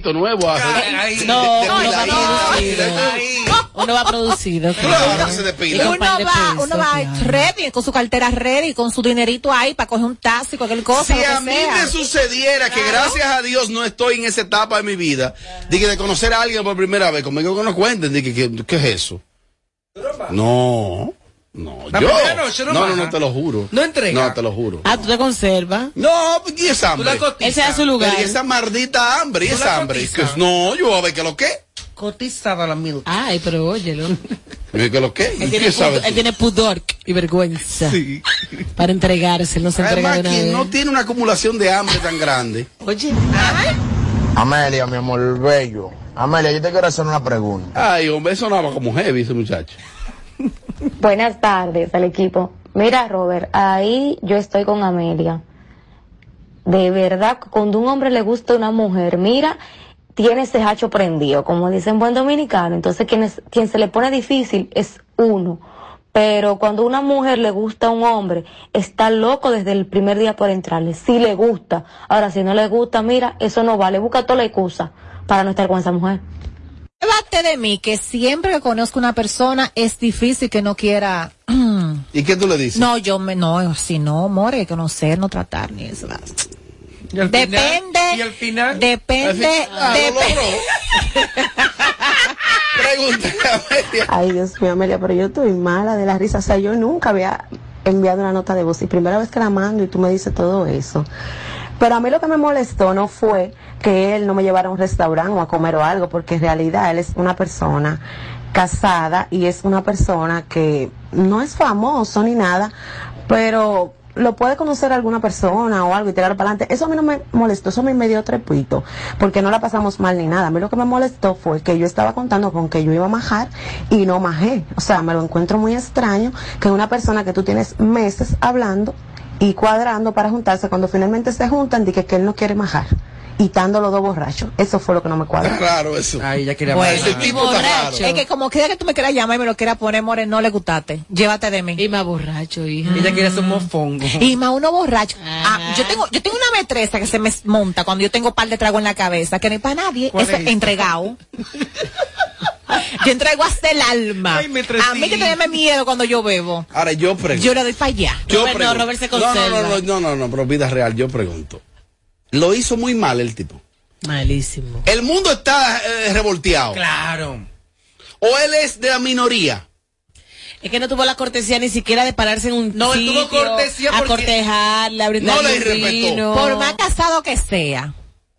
nuevo. a- Ay, de- no. Uno va producido. Claro, Y uno va, uno va ready, con su cartera ready, con su dinerito ahí para coger un taxi, cualquier cosa. Si lo que a mí sea. me sucediera que gracias a Dios no estoy en esa etapa de mi vida, de que de conocer a alguien por primera vez, conmigo que no cuenten, de que, que- ¿qué es eso? No, no, La yo. noche no no, no, no, te lo juro. No entrega. No, te lo juro. Ah, tú te conservas. No, y esa Tú hambre. la cotizas. Ese es su lugar. Y esa maldita hambre, y Tú esa la hambre. Que- no, yo voy a ver qué lo que. Cotizada la milk. Ay, pero óyelo. ¿Qué lo que? Él ¿Y tiene, pudor, él tú? tiene pudor y vergüenza Sí. para entregarse. él No se entrega Además, de una quien no tiene una acumulación de hambre tan grande. Oye, Amelia, mi amor bello. Amelia, yo te quiero hacer una pregunta. Ay, hombre, sonaba como heavy ese muchacho. Buenas tardes al equipo. Mira, Robert, ahí yo estoy con Amelia. De verdad, cuando un hombre le gusta una mujer, mira, tiene ese hacho prendido, como dicen buen dominicano. Entonces, quien, es- quien se le pone difícil es uno. Pero cuando una mujer le gusta a un hombre, está loco desde el primer día por entrarle. Si le gusta. Ahora, si no le gusta, mira, eso no vale. Busca toda la excusa para no estar con esa mujer. Llévate de mí que siempre que conozco una persona es difícil que no quiera. ¿Y qué tú le dices? No, yo me, no, si no, more, conocer, no tratar ni eso. y al final- Depende. y al final. Depende. Ah, lo depe- logró. Pregúntale a Amelia. Ay, Dios mío, Amelia, pero yo estoy mala de la risa. O sea, yo nunca había enviado una nota de voz y primera vez que la mando y tú me dices todo eso. Pero a mí lo que me molestó no fue que él no me llevara a un restaurante o a comer o algo, porque en realidad él es una persona casada y es una persona que no es famoso ni nada, pero lo puede conocer alguna persona o algo y tirar para adelante. Eso a mí no me molestó, eso a mí me dio trepito, porque no la pasamos mal ni nada. A mí lo que me molestó fue que yo estaba contando con que yo iba a majar y no majé. O sea, me lo encuentro muy extraño que una persona que tú tienes meses hablando y cuadrando para juntarse, cuando finalmente se juntan, dice que él no quiere majar. Y estando los dos borrachos. Eso fue lo que no me Está cuadra. raro eso. Ay, ya quería Bueno, Ese tipo está borracho. Es que como quiera que tú me quieras llamar y me lo quieras poner, more, no le gustaste. Llévate de mí. Y más borracho, hija. Ella quiere ser un mofongo. Y más uno borracho. Ah, yo tengo, yo tengo una metresa que se me monta cuando yo tengo par de trago en la cabeza, que no hay para nadie, ¿Cuál eso es es esa? entregado. yo entrego hasta el alma. Ay, a mí que tenerme miedo cuando yo bebo. Ahora yo pregunto. Yo le doy para allá. Yo Robert, no, pregunto. Robert se no, no, no, no, no, no, pero vida real, yo pregunto. Lo hizo muy mal el tipo. Malísimo. El mundo está eh, revolteado. Claro. O él es de la minoría. Es que no tuvo la cortesía ni siquiera de pararse en un No, él tuvo sitio cortesía a porque- cortejarla, a brindarle No le vino. Por más casado que sea,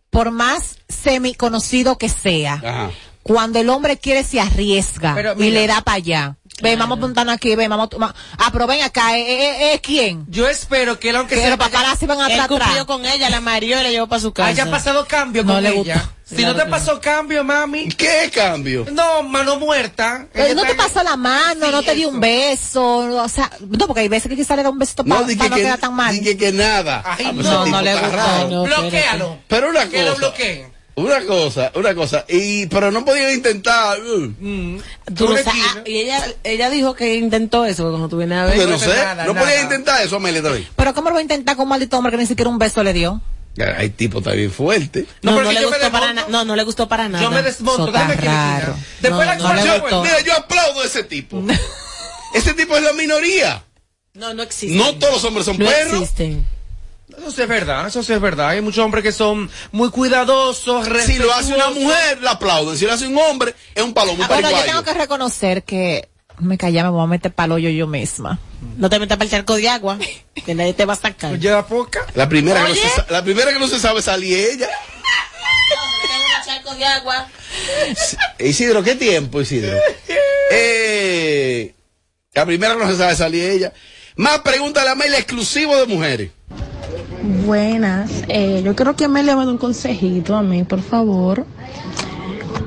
por más semi conocido que sea, Ajá. cuando el hombre quiere se arriesga Pero y mira. le da para allá. Ven, vamos apuntando aquí, ven, vamos a tomar. Ah, pero ven acá, ¿eh, eh, eh, quién? Yo espero que él, aunque Pero sea paparazzi van Él atrás cumplió con ella, la marió y la llevó para su casa. haya pasado cambio No con le ella. gustó. Si Claro no te pasó cambio, mami. ¿Qué cambio? No, mano muerta. Pero no te pasó la mano, Sí, no te dio un eso. beso, o sea, no, porque hay veces que quizá le da un besito para No, no, di que, no que, quedar tan mal. di que, nada. Ay, Ah, pues no, tipo no le gustó, raro. no. Bloquéalo. Pero una Que lo cosa. bloqueen. Una cosa, una cosa. Y, pero no podían intentar. uh, Mm. Tú no ah, y ella, ella dijo que intentó eso cuando tú vienes a ver. porque no no sé. nada, no nada. podían intentar eso, Amelia, también. Pero ¿cómo lo va a intentar con un maldito hombre que ni siquiera un beso le dio? Hay tipo también fuerte. No, No, no, pero le yo me gustó para nada. No, no le gustó para nada. Yo me desmonto. Déjame está esquina. Después No, la no pues. Mira, yo aplaudo a ese tipo. ese tipo es la minoría. No, no existe. No todos los hombres son no perros. existen. Eso sí es verdad, eso sí es verdad. Hay muchos hombres que son muy cuidadosos, Si lo hace una mujer, la aplauden. Si lo hace un hombre, es un palomo, un Ah, bueno, yo tengo que reconocer que me callé, me voy a meter palo yo yo misma. No te metas para el charco de agua, que nadie te va a sacar. Lleva poca. La primera, que no se, la primera que no se sabe salir ella. un charco de agua. Isidro, ¿qué tiempo, Isidro? Eh, la primera que no se sabe salir ella. Más pregúntale a Amelia exclusivo de mujeres. Buenas, eh, yo quiero que Amelia me dé un consejito a mí, por favor.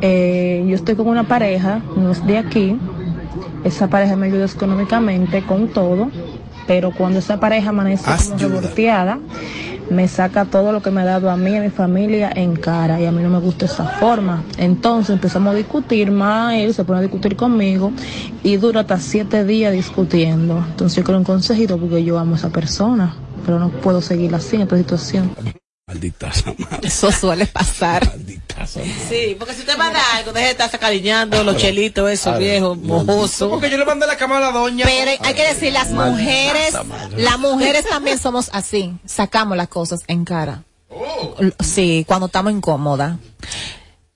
Eh, yo estoy con una pareja, no es de aquí. Esa pareja me ayuda económicamente con todo, pero cuando esa pareja amanece revolteada, me saca todo lo que me ha dado a mí y a mi familia en cara y a mí no me gusta esa forma. Entonces empezamos a discutir más, él se pone a discutir conmigo y dura hasta siete días discutiendo. Entonces yo quiero un consejito porque yo amo a esa persona, pero no puedo seguir así en esta situación. Maldita esa madre. Eso suele pasar. Maldita. Sí, porque si usted manda algo, deje de estarse acariñando los chelitos, esos viejos, mojosos. Porque yo le mandé la cama a la doña. Pero hay que decir, las mujeres, las mujeres también somos así. Sacamos las cosas en cara. L- Sí, cuando estamos incómodas.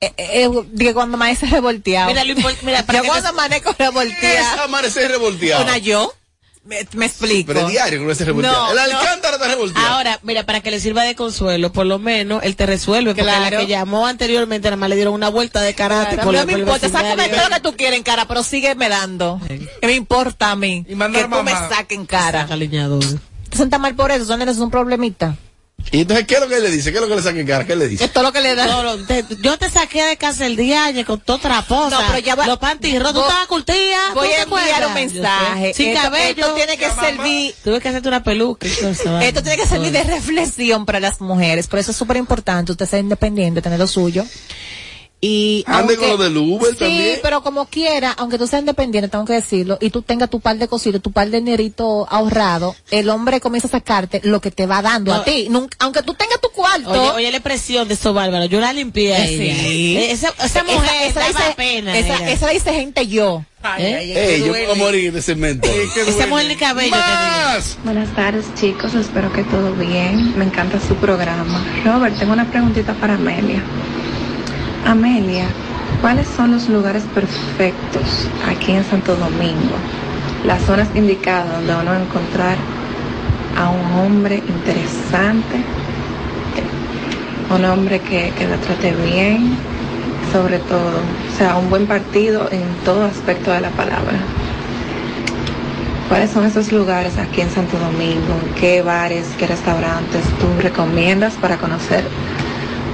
Eh, eh, eh, digo, cuando amanece revolteado. Mira, mira, para yo que cuando te- amanezco Es revolteada. amanecer revolteado. Una yo. Me, me explico. Pero diario que no se. No, el no. alcántara está revolteado. Ahora, mira, para que le sirva de consuelo, por lo menos él te resuelve, porque Claro. la que llamó anteriormente nada más le dieron una vuelta de karate Claro, la no me por el importa, sácame todo lo que tú quieres en cara, pero sígueme dando. ¿Qué me importa a mí? Y que a tú me mamá. saques en cara. Saca. Tú sientas mal por eso, son eres un problemita. Y entonces, ¿qué es lo que le dice? ¿Qué es lo que le saca en cara? ¿Qué le dice? Es todo lo que le da. No, no, te- yo te saqué de casa el día ayer con toda traposa. No, pero ya va- Los panties rotos, tú estabas curtida. Voy ¿tú a enviar un mensaje. Sin Esto- cabello. Esto tiene que servir. Tuve que hacerte una peluca. Esto tiene que servir de reflexión para las mujeres. Por eso es súper importante usted ser independiente, tener lo suyo. Y Ande con lo del Uber sí, también. pero como quiera, aunque tú seas independiente, tengo que decirlo, y tú tengas tu par de cositas, tu par de dinerito ahorrado, el hombre comienza a sacarte lo que te va dando No. a ti. Nunca- aunque tú tengas tu cuarto. Oye, oye, la expresión de esto, Bárbara. Yo la limpié. Sí. Eh, Esa, esa mujer esa, daba dice, pena. esa, esa dice gente yo. ¿Eh? Ey, yo me voy a morir de cemento. Esa mujer ni cabello. Buenas tardes chicos, espero que todo bien. Me encanta su programa. Robert, tengo una preguntita para Amelia. Amelia, ¿cuáles son los lugares perfectos aquí en Santo Domingo? Las zonas indicadas donde uno va a encontrar a un hombre interesante, un hombre que, que trate bien, sobre todo, o sea, un buen partido en todo aspecto de la palabra. ¿Cuáles son esos lugares aquí en Santo Domingo? ¿Qué bares, qué restaurantes tú recomiendas para conocer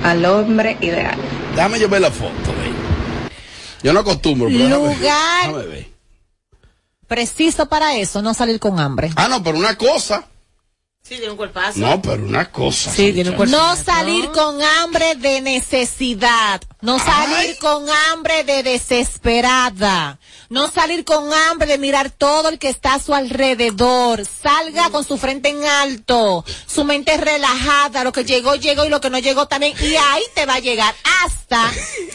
al hombre ideal? Déjame yo ver la foto, ve. Yo no acostumbro, pero déjame. Lugar. Déjame ver. Preciso para eso, no salir con hambre. Ah, no, pero una cosa. Sí, tiene un cuerpazo. No, pero una cosa. Sí, tiene un cuerpazo. No salir con hambre de necesidad. No salir Ay. con hambre de desesperada. No salir con hambre de mirar todo el que está a su alrededor. Salga con su frente en alto, su mente relajada. Lo que llegó, llegó y lo que no llegó también. Y ahí te va a llegar hasta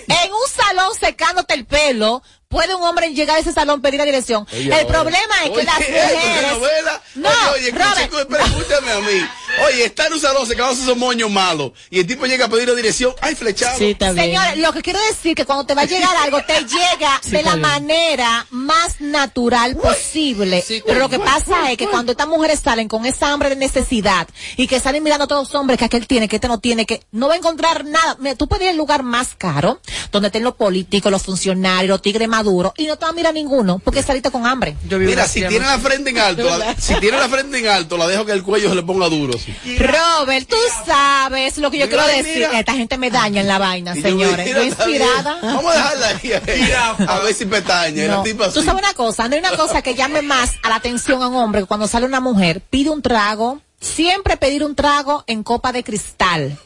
en un salón secándote el pelo. Puede un hombre llegar a ese salón pedir la dirección. El problema es que Oye, las mujeres. novela. No, oye, oye, Robert. escúchame a mí. Oye, está en un salón secándose esos moños malos. Y el tipo llega a pedir la dirección. ¡Ay, flechado! Sí, está bien. Señores, lo que quiero decir que cuando te va a llegar algo, te llega Sí, de la bien. manera más natural posible. Pero lo que pasa es que cuando estas mujeres salen con esa hambre de necesidad y que salen mirando a todos los hombres que aquel tiene, que este no tiene, que no va a encontrar nada. Mira, tú puedes ir al lugar más caro, donde estén los políticos, los funcionarios, los tigres maduros, y no te va a mirar ninguno, porque saliste con hambre. Yo Mira, si tiene la frente en alto, la- si tiene la frente en alto, la dejo que el cuello se le ponga duro. Robert, tú sabes lo que yo quiero decir. Esta gente me daña en la vaina, señores. bien. inspirada. Vamos a dejarla ahí. ahí, A ver si pestaña. No. Tú sabes una cosa, no hay una cosa que llame más a la atención a un hombre que cuando sale una mujer, pide un trago, siempre pedir un trago en copa de cristal.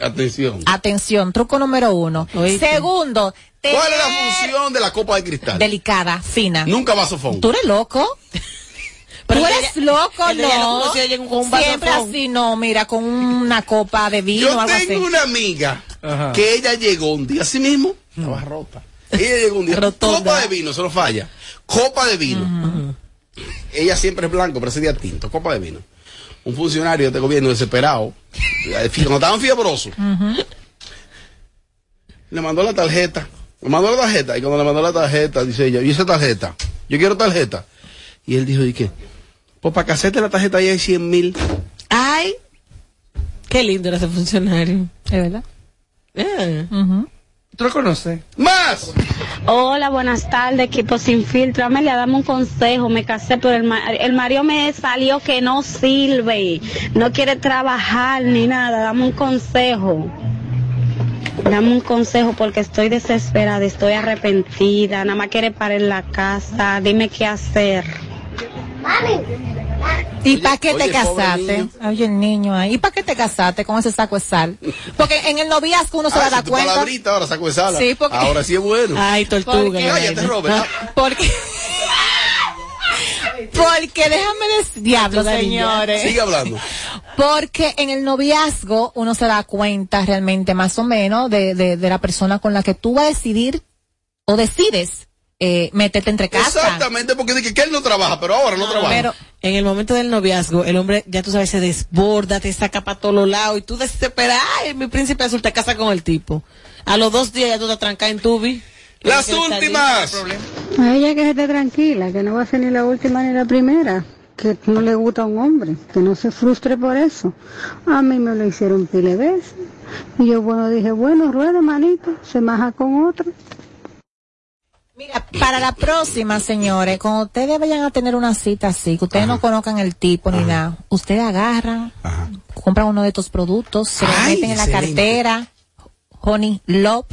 Atención. Atención, truco número uno. Oíste. Segundo, ¿Cuál es la función de la copa de cristal? delicada, fina. Nunca vasofón. ¿Tú eres loco? Pero ¿Tú ella- eres loco? ella no No. con un Siempre así, no, mira, con una copa de vino o Yo algo tengo así. una amiga Ajá. que ella llegó un día así mismo, estaba rota. Ella llegó un día, Rotonda. copa de vino, se lo falla. Copa de vino. Ella siempre es blanco, pero ese día tinto, copa de vino. Un funcionario de este gobierno desesperado, eh, cuando estaban fiebrosos, le mandó la tarjeta. Le mandó la tarjeta, y cuando le mandó la tarjeta, dice ella, ¿y esa tarjeta? Yo quiero tarjeta. Y él dijo, ¿y qué? Pues para que hacerte la tarjeta ahí hay 100 mil. Ay, qué lindo era ese funcionario. ¿Es verdad? Eh. Ujú. ¿Tú lo conoces? ¡Más! Hola, buenas tardes, equipo sin filtro. Amelia, dame un consejo. Me casé, pero el, ma- el marido me salió que no sirve. No quiere trabajar ni nada. Dame un consejo. Dame un consejo porque estoy desesperada, estoy arrepentida. Nada más quiere parar en la casa. Dime qué hacer. ¿Y para qué te oye, casaste? Oye, el niño ahí. ¿Y para qué te casaste con ese saco de sal? Porque en el noviazgo uno se va a Ah, dar cuenta. palabrita ahora saco de sala. Sí, porque- Ahora sí es bueno. Ay, tortuga. Porque- Cállate. Robert. Ah, Porque. Porque déjame decir. Diablo, señores. Sigue hablando. Porque en el noviazgo uno se da cuenta realmente más o menos de, de, de la persona con la que tú vas a decidir o decides eh, meterte entre casa. Exactamente, porque dije que él no trabaja, pero ahora no trabaja. Pero en el momento del noviazgo, el hombre, ya tú sabes, se desborda, te saca para todos los lados y tú desesperas, ay, mi príncipe azul te casa con el tipo. A los dos días ya tú te trancas en tubi. Las que últimas. A ella que esté tranquila, que no va a ser ni la última ni la primera, que no le gusta a un hombre, que no se frustre por eso. A mí me lo hicieron pile veces. Y yo, bueno, dije, bueno, rueda, manito, se maja con otro. Mira, para la próxima, señores, cuando ustedes vayan a tener una cita así, que ustedes no conozcan el tipo ni nada, ustedes agarran, compran uno de estos productos, se lo meten en la excelente. cartera, Honey Love,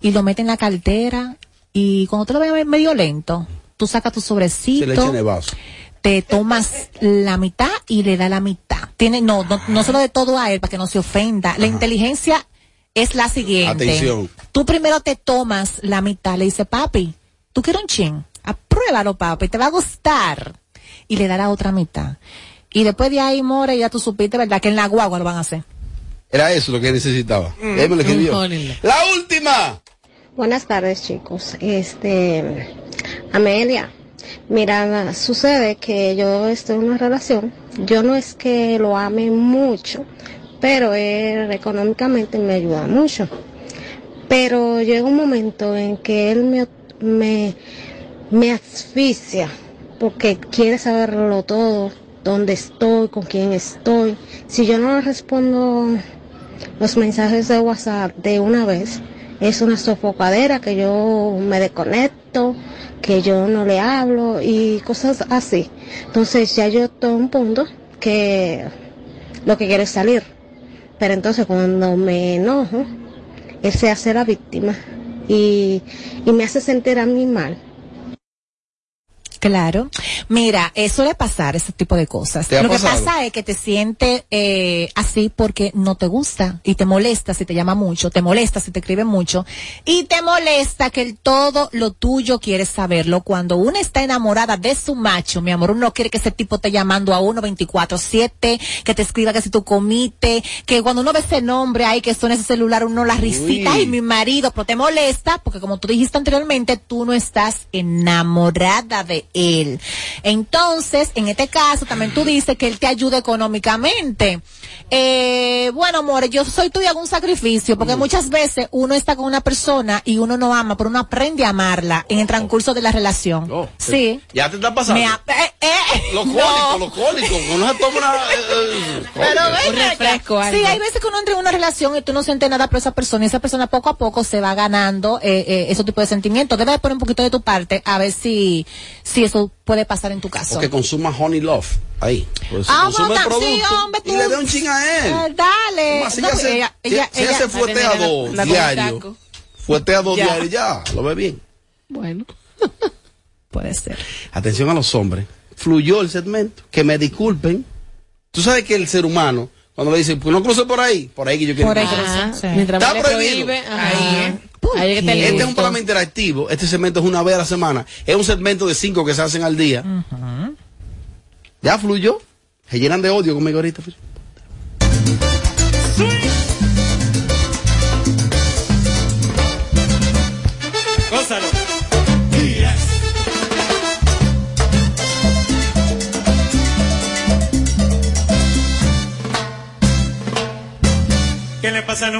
y lo meten en la cartera, y cuando te lo veas medio lento, tú sacas tu Se le echa sobrecito, en el vaso. te tomas la mitad y le da la mitad. Tiene, no, no, no se lo de todo a él para que no se ofenda. La inteligencia es la siguiente. Atención. Tú primero te tomas la mitad, le dice, papi, tú quieres un chin, apruébalo, papi, te va a gustar. Y le da la otra mitad. Y después de ahí, More, ya tú supiste, ¿verdad? Que en la guagua lo van a hacer. Era eso lo que necesitaba. Él me lo escribió. La última. Buenas tardes, chicos. Este, Amelia, mira, sucede que yo estoy en una relación. Yo no es que lo ame mucho, pero él económicamente me ayuda mucho. Pero llega un momento en que él me, me, asfixia porque quiere saberlo todo, dónde estoy, con quién estoy. Si yo no le respondo los mensajes de WhatsApp de una vez, es una sofocadera que yo me desconecto, que yo no le hablo y cosas así. Entonces ya yo a un punto que lo que quiero es salir. Pero entonces cuando me enojo, él se hace la víctima y, y me hace sentir a mí mal. Claro. Mira, eh, suele pasar ese tipo de cosas. ¿Te Lo que pasa es que te sientes eh, así porque no te gusta y te molesta si te llama mucho, te molesta si te escribe mucho y te molesta que el todo lo tuyo quieres saberlo. Cuando uno está enamorada de su macho, mi amor, uno no quiere que ese tipo esté llamando a uno 24-7, que te escriba que si tú comiste, que cuando uno ve ese nombre ahí que suena ese celular, uno la risita, y mi marido, pero te molesta porque como tú dijiste anteriormente, tú no estás enamorada de él. Entonces, en este caso, también tú dices que él te ayuda económicamente. Eh, bueno, amores, yo soy tú y hago un sacrificio, porque muchas veces uno está con una persona y uno no ama, pero uno aprende a amarla en el transcurso de la relación. Oh, sí. Ya te está pasando. Me eh, eh, Los no. cólicos, los cólicos. Uno se toma una. eh, eh, Pero ven Un refresco. Sí, hay veces que uno entra en una relación y tú no sientes nada por esa persona y esa persona poco a poco se va ganando eh, eh, ese tipo de sentimientos. Debes de poner un poquito de tu parte a ver si, si eso puede pasar en tu caso. O que consuma Honey Love. Ahí. Pues, Ah, consume el bueno, sí, producto hombre, y tú- le dé un ching a él. Eh, dale. Más, si No, ella se, ella- si- ella- se fuetea dos diario, fuetea dos diarios, ya, lo ve bien. Bueno. Puede ser. Atención a los hombres. Fluyó el segmento. Que me disculpen. Tú sabes que el ser humano, cuando le dice, pues no cruce por ahí, por ahí que yo quiero Por ahí cruzar. Sí. Mientras Está prohibido. prohíbe. Ahí, ¿eh? ¿Por Ahí es que Este es un programa interactivo. Este segmento es una vez a la semana. Es un segmento de cinco que se hacen al día. Ya fluyó. Se llenan de odio conmigo ahorita. Le pasa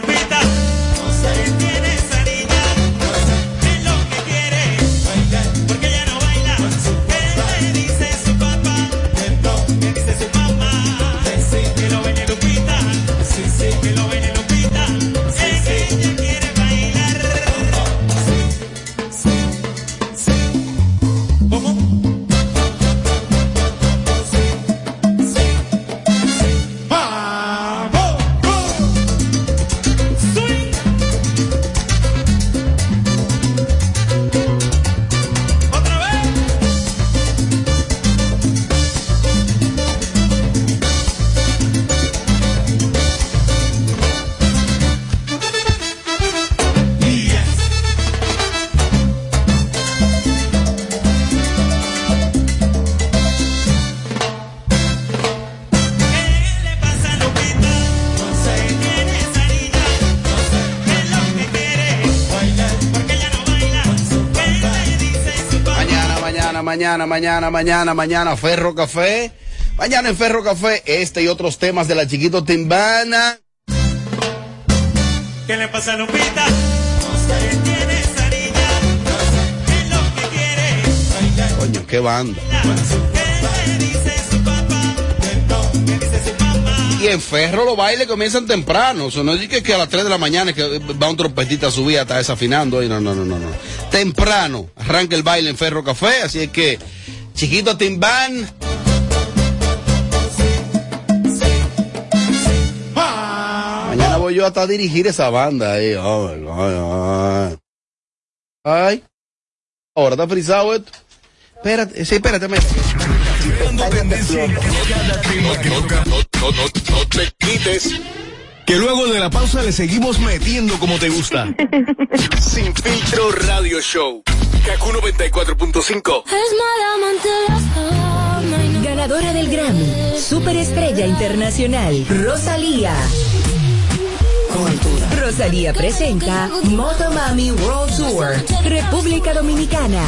mañana, mañana, mañana, mañana, Ferro Café. Mañana en Ferro Café, este y otros temas de la Chiquito Timbana. ¿Qué le pasa a Lupita? Coño, qué banda. Y en Ferro los bailes comienzan temprano. O sea, no es que, que a las 3 de la mañana que va un trompetista a subir hasta desafinando. ahí. No, no, no, no, no. Temprano arranca el baile en Ferro Café. Así es que, Chiquito Timbán. Mañana voy yo hasta a dirigir esa banda ahí. Ay, ay, ay. Ay. Ahora está frisado esto. Espérate, sí, espérate. No, no, no, no te quites. Que luego de la pausa le seguimos metiendo como te gusta. Sin filtro radio show. Kaku 94.5. Ganadora del Grammy, Superestrella Internacional, Rosalía. Rosalía presenta Motomami World Tour, República Dominicana.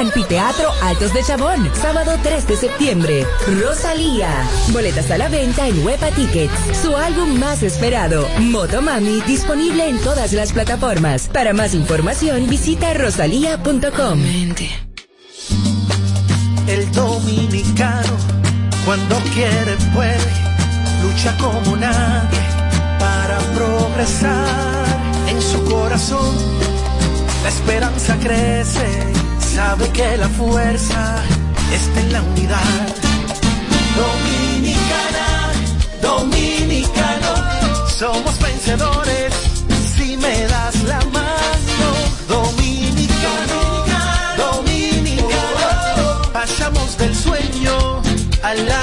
Anfiteatro Altos de Chabón, sábado 3 de septiembre. Rosalía. Boletas a la venta en Huepa Tickets. Su álbum más esperado, Motomami, disponible en todas las plataformas. Para más información, visita rosalía.com. El dominicano, cuando quiere, puede, lucha como nadie para progresar. En su corazón, la esperanza crece, sabe que la fuerza está en la unidad. Dominicana, dominicano, somos vencedores si me das la mano. Dominicano, dominicano, pasamos del sueño a la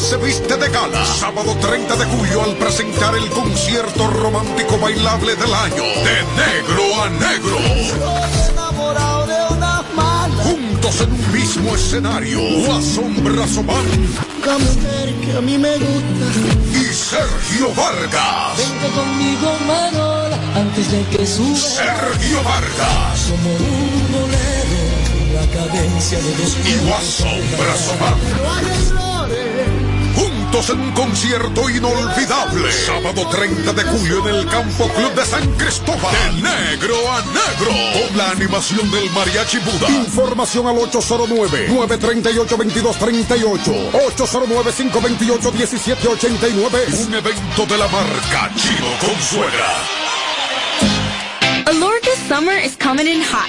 Se viste de gala. Sábado 30 de julio al presentar el concierto romántico bailable del año. De negro a negro. Juntos en un mismo escenario. Guasón Brazomán La mujer que a mí me gusta. y Sergio Vargas. Vente conmigo, Manola, antes de que suba. Sergio Vargas Como un bolero, la cadencia de dos y. No hay errores. En un concierto inolvidable. Sábado 30 de julio en el Campo Club de San Cristóbal. De negro a negro. Con la animación del Mariachi Buda. Información al 809-938-2238. 809-528-1789. Un evento de la marca Chino Consuegra. Alorca's summer is coming in hot,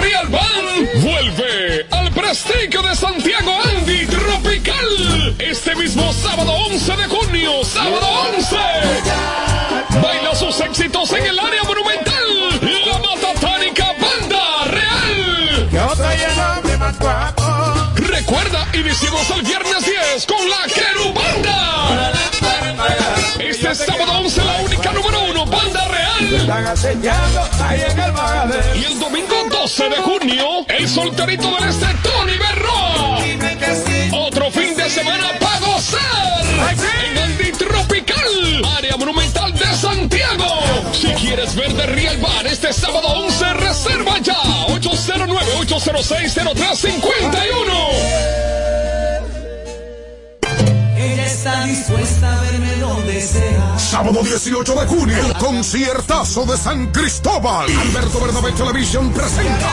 sábado 11 de junio, sábado 11. Baila sus éxitos en el área monumental, la Matatánica Banda Real. Recuerda, iniciamos el viernes 10 con la Querubanda. Este sábado 11 la única número uno, Banda Real. Y el domingo 12 de junio, el solterito del este, Tony Berroa. Otro fin de semana Área monumental de Santiago. Si quieres ver de Real Bar este sábado 11, reserva ya. 809-806-0351. Ella está dispuesta a verme donde sea. Sábado 18 de junio, el conciertazo de San Cristóbal. Alberto Bernabé Television presenta.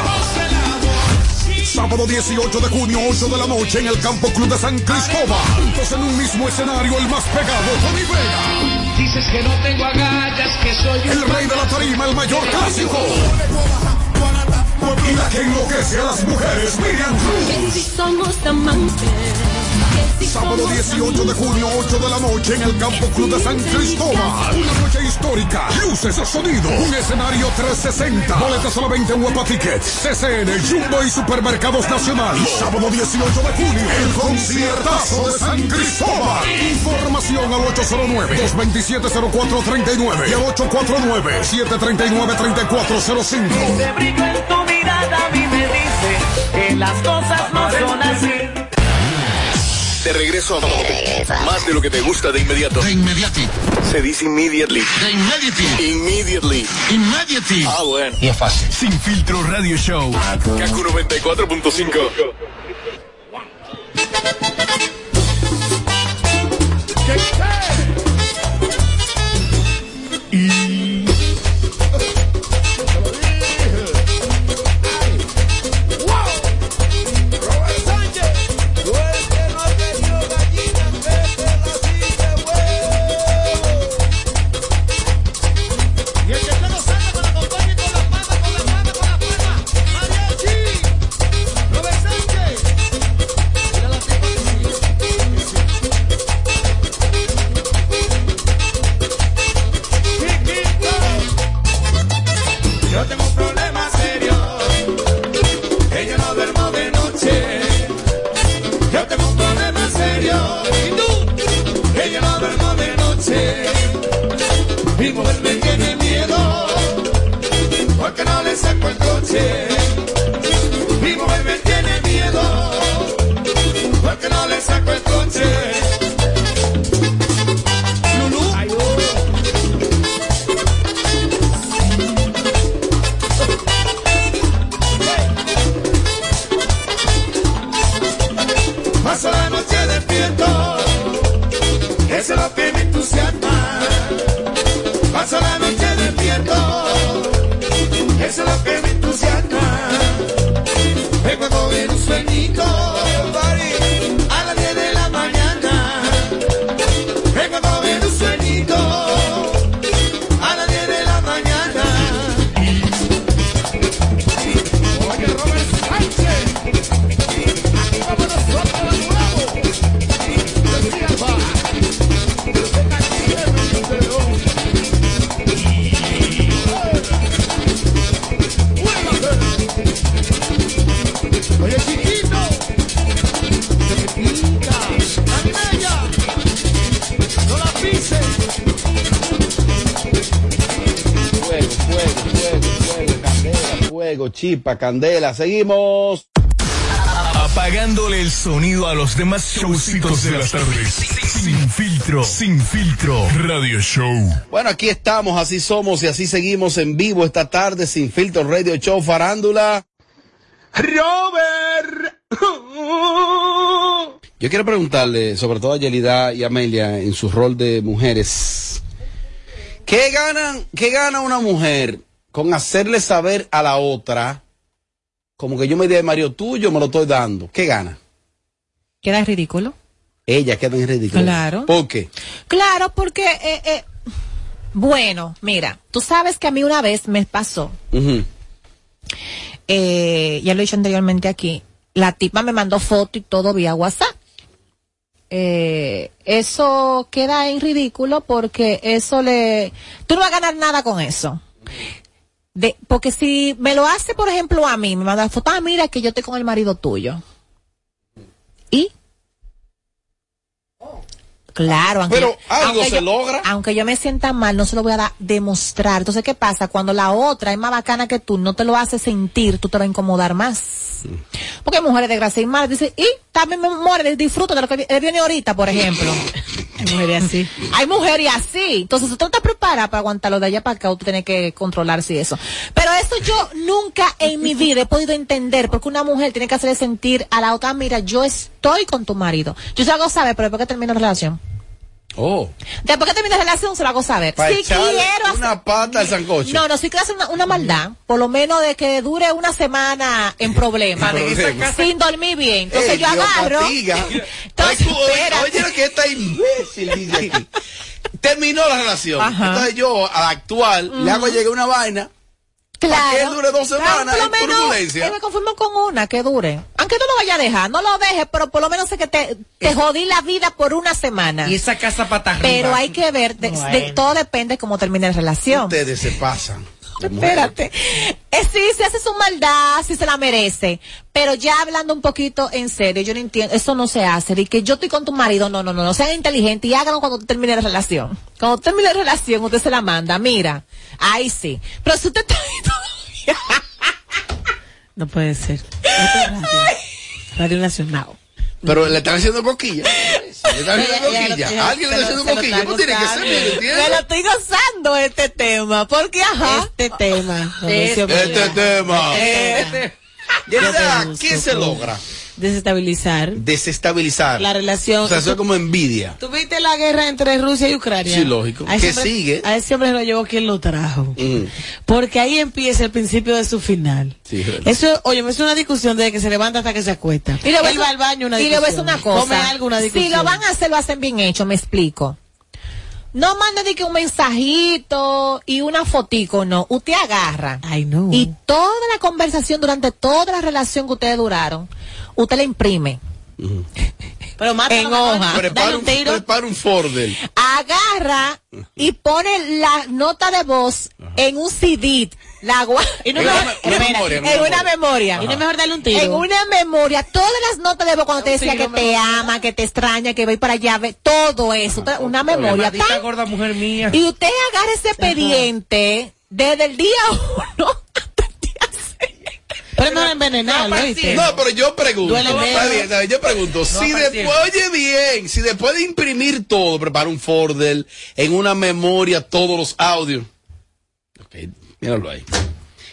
Sábado 18 de junio, 8 de la noche, en el Campo Club de San Cristóbal. Juntos en un mismo escenario, el más pegado, Tony Vega. Dices que no tengo agallas, que soy un El rey de la tarima, el mayor clásico. Y la que enloquece a las mujeres, Miriam Cruz. Si somos amantes. Sábado 18 de junio, 8 de la noche, en el Campo Club de San Cristóbal. Una noche histórica, luces, sonido, un escenario 360. Boletas a la venta en Huepa Tickets, CCN, Jumbo y Supermercados Nacional. Sábado 18 de junio, el conciertazo de San Cristóbal. Información al 809-227-0439 y al 849-739-3405. Mirada a mí me dice que las cosas no son así. De regreso a más de lo que te gusta de inmediato. De inmediati. Se dice immediately. De immediately. Immediately. Immediately. Ah, bueno. Y es fácil. Sin filtro radio show. Kaku 94.5. Y chispa, candela. Seguimos. Apagándole el sonido a los demás showcitos de las tardes. Sin filtro. Sin filtro. Radio Show. Bueno, aquí estamos, así somos y así seguimos en vivo esta tarde sin filtro radio show farándula. Robert. Yo quiero preguntarle, sobre todo a Yelida y Amelia, en su rol de mujeres, ¿qué ganan, qué gana una mujer con hacerle saber a la otra, como que yo me di de Mario tuyo, me lo estoy dando? ¿Qué gana? Queda ridículo. Ella queda en ridículo. Claro. ¿Por qué? Claro, porque, eh, eh, bueno, mira, tú sabes que a mí una vez me pasó, eh, ya lo he dicho anteriormente aquí, la tipa me mandó foto y todo vía WhatsApp. Eh, eso queda en ridículo porque eso le, tú no vas a ganar nada con eso. De, porque si me lo hace, por ejemplo, a mí, me manda la foto, ah, mira que yo estoy con el marido tuyo. ¿Y? Claro, aunque, Pero algo aunque se yo, logra. Aunque yo me sienta mal, no se lo voy a dar, demostrar. Entonces, ¿qué pasa? Cuando la otra es más bacana que tú, no te lo hace sentir, tú te vas a incomodar más. Porque hay mujeres de gracia y mal, dice, y también me muere, disfruto de lo que él viene ahorita, por ejemplo. Hay mujeres así. Hay mujeres así. Entonces, tú te preparas para aguantarlo de allá para acá, tú tienes que controlar si eso. Pero eso yo nunca en mi vida he podido entender, porque una mujer tiene que hacerle sentir a la otra, mira, yo estoy con tu marido. Yo se lo saber, pero después que termine la relación. Oh. Después que termine la relación, se lo hago saber. Para si quiero hacer- una pata al sancocho. no, no, si quiero hacer una, una maldad, por lo menos de que dure una semana en problemas, En problemas. sin dormir bien. Entonces Ey, yo agarro. Entonces, oye, oye que esta imbécil. Terminó la relación. Ajá. Entonces yo, al actual, le hago llegar una vaina. Claro. Para que dure dos Claro, semanas por lo en menos, turbulencia. eh, me conformo con una que dure. Aunque no lo vaya a dejar, no lo dejes, pero por lo menos sé que te, te jodí la vida por una semana. Y esa casa arriba. Pero hay que ver, de- de- todo depende de cómo termine la relación. Ustedes se pasan. Espérate. Eh, sí, si hace su maldad, sí se la merece. Pero ya hablando un poquito en serio, yo no entiendo, eso no se hace. De que yo estoy con tu marido, no, no, no, no, sean inteligentes y háganlo cuando termine la relación. Cuando termine la relación, usted se la manda, mira. Ahí sí. Pero si usted está ahí todavía. No puede ser. Radio. Radio Nacional. Pero le están haciendo coquilla. Le están haciendo ya, Alguien le está haciendo está No tiene que ser. ¿me lo estoy gozando este tema. Porque, ajá. Este tema. Este- Este tema. Este- Yelida, Yo te ¿qué busco, se pues. logra? Desestabilizar Desestabilizar. la relación. O sea, eso es como envidia. ¿Tuviste la guerra entre Rusia y Ucrania? Sí, lógico. A ese ¿Qué hombre- sigue? A ese hombre lo llevó quien lo trajo. Mm. Porque ahí empieza el principio de su final. Sí. Eso, oye, es una discusión desde que se levanta hasta que se acuesta. Y va al baño, una y le discusión. voy a decir una cosa. Come algo, una discusión. Si lo van a hacer, lo hacen bien hecho, me explico. No mande ni que un mensajito y una fotico, no. Usted agarra. Ay, no. Y toda la conversación durante toda la relación que ustedes duraron, usted la imprime. Pero mata en hoja. Prepara un, tiro. prepara un Fordel. Agarra y pone la nota de voz en un CD. La gua- Y no En me- una- memoria, en una memoria. Y no es mejor darle un tiro. En una memoria, todas las notas de voz cuando te decía que te mejor. ama, que te extraña, que ir para allá, ve- todo eso, una memoria. Gorda mujer mía. Y usted agarra ese expediente desde el día uno. Pero no envenenarlo, No, ¿viste? No, pero yo pregunto. Duele menos. Está bien, está bien, yo pregunto. si después, oye bien, si después de imprimir todo, prepara un Fordel, en una memoria todos los audios. Ok, míralo ahí.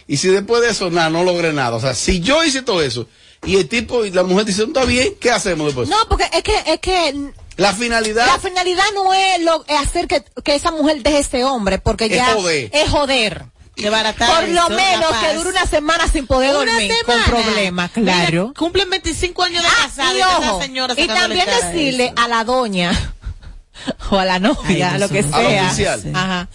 Y si después de eso, nada, no logré nada. O sea, si yo hice todo eso, y el tipo y la mujer dicen, está bien, ¿qué hacemos después? No, porque es que, es que La finalidad. la finalidad no es, lo, es hacer que, que esa mujer deje ese hombre, porque Es ya joder. es joder. Desbaratar Por lo menos capaz. que dure una semana sin poder Una dormir semana. con problemas, claro. Mira, cumplen 25 años de Ah, casada y esa ojo, señora y sacándole también decirle eso. a la doña o a la novia, Ay, a lo que sea. oficial. Ajá.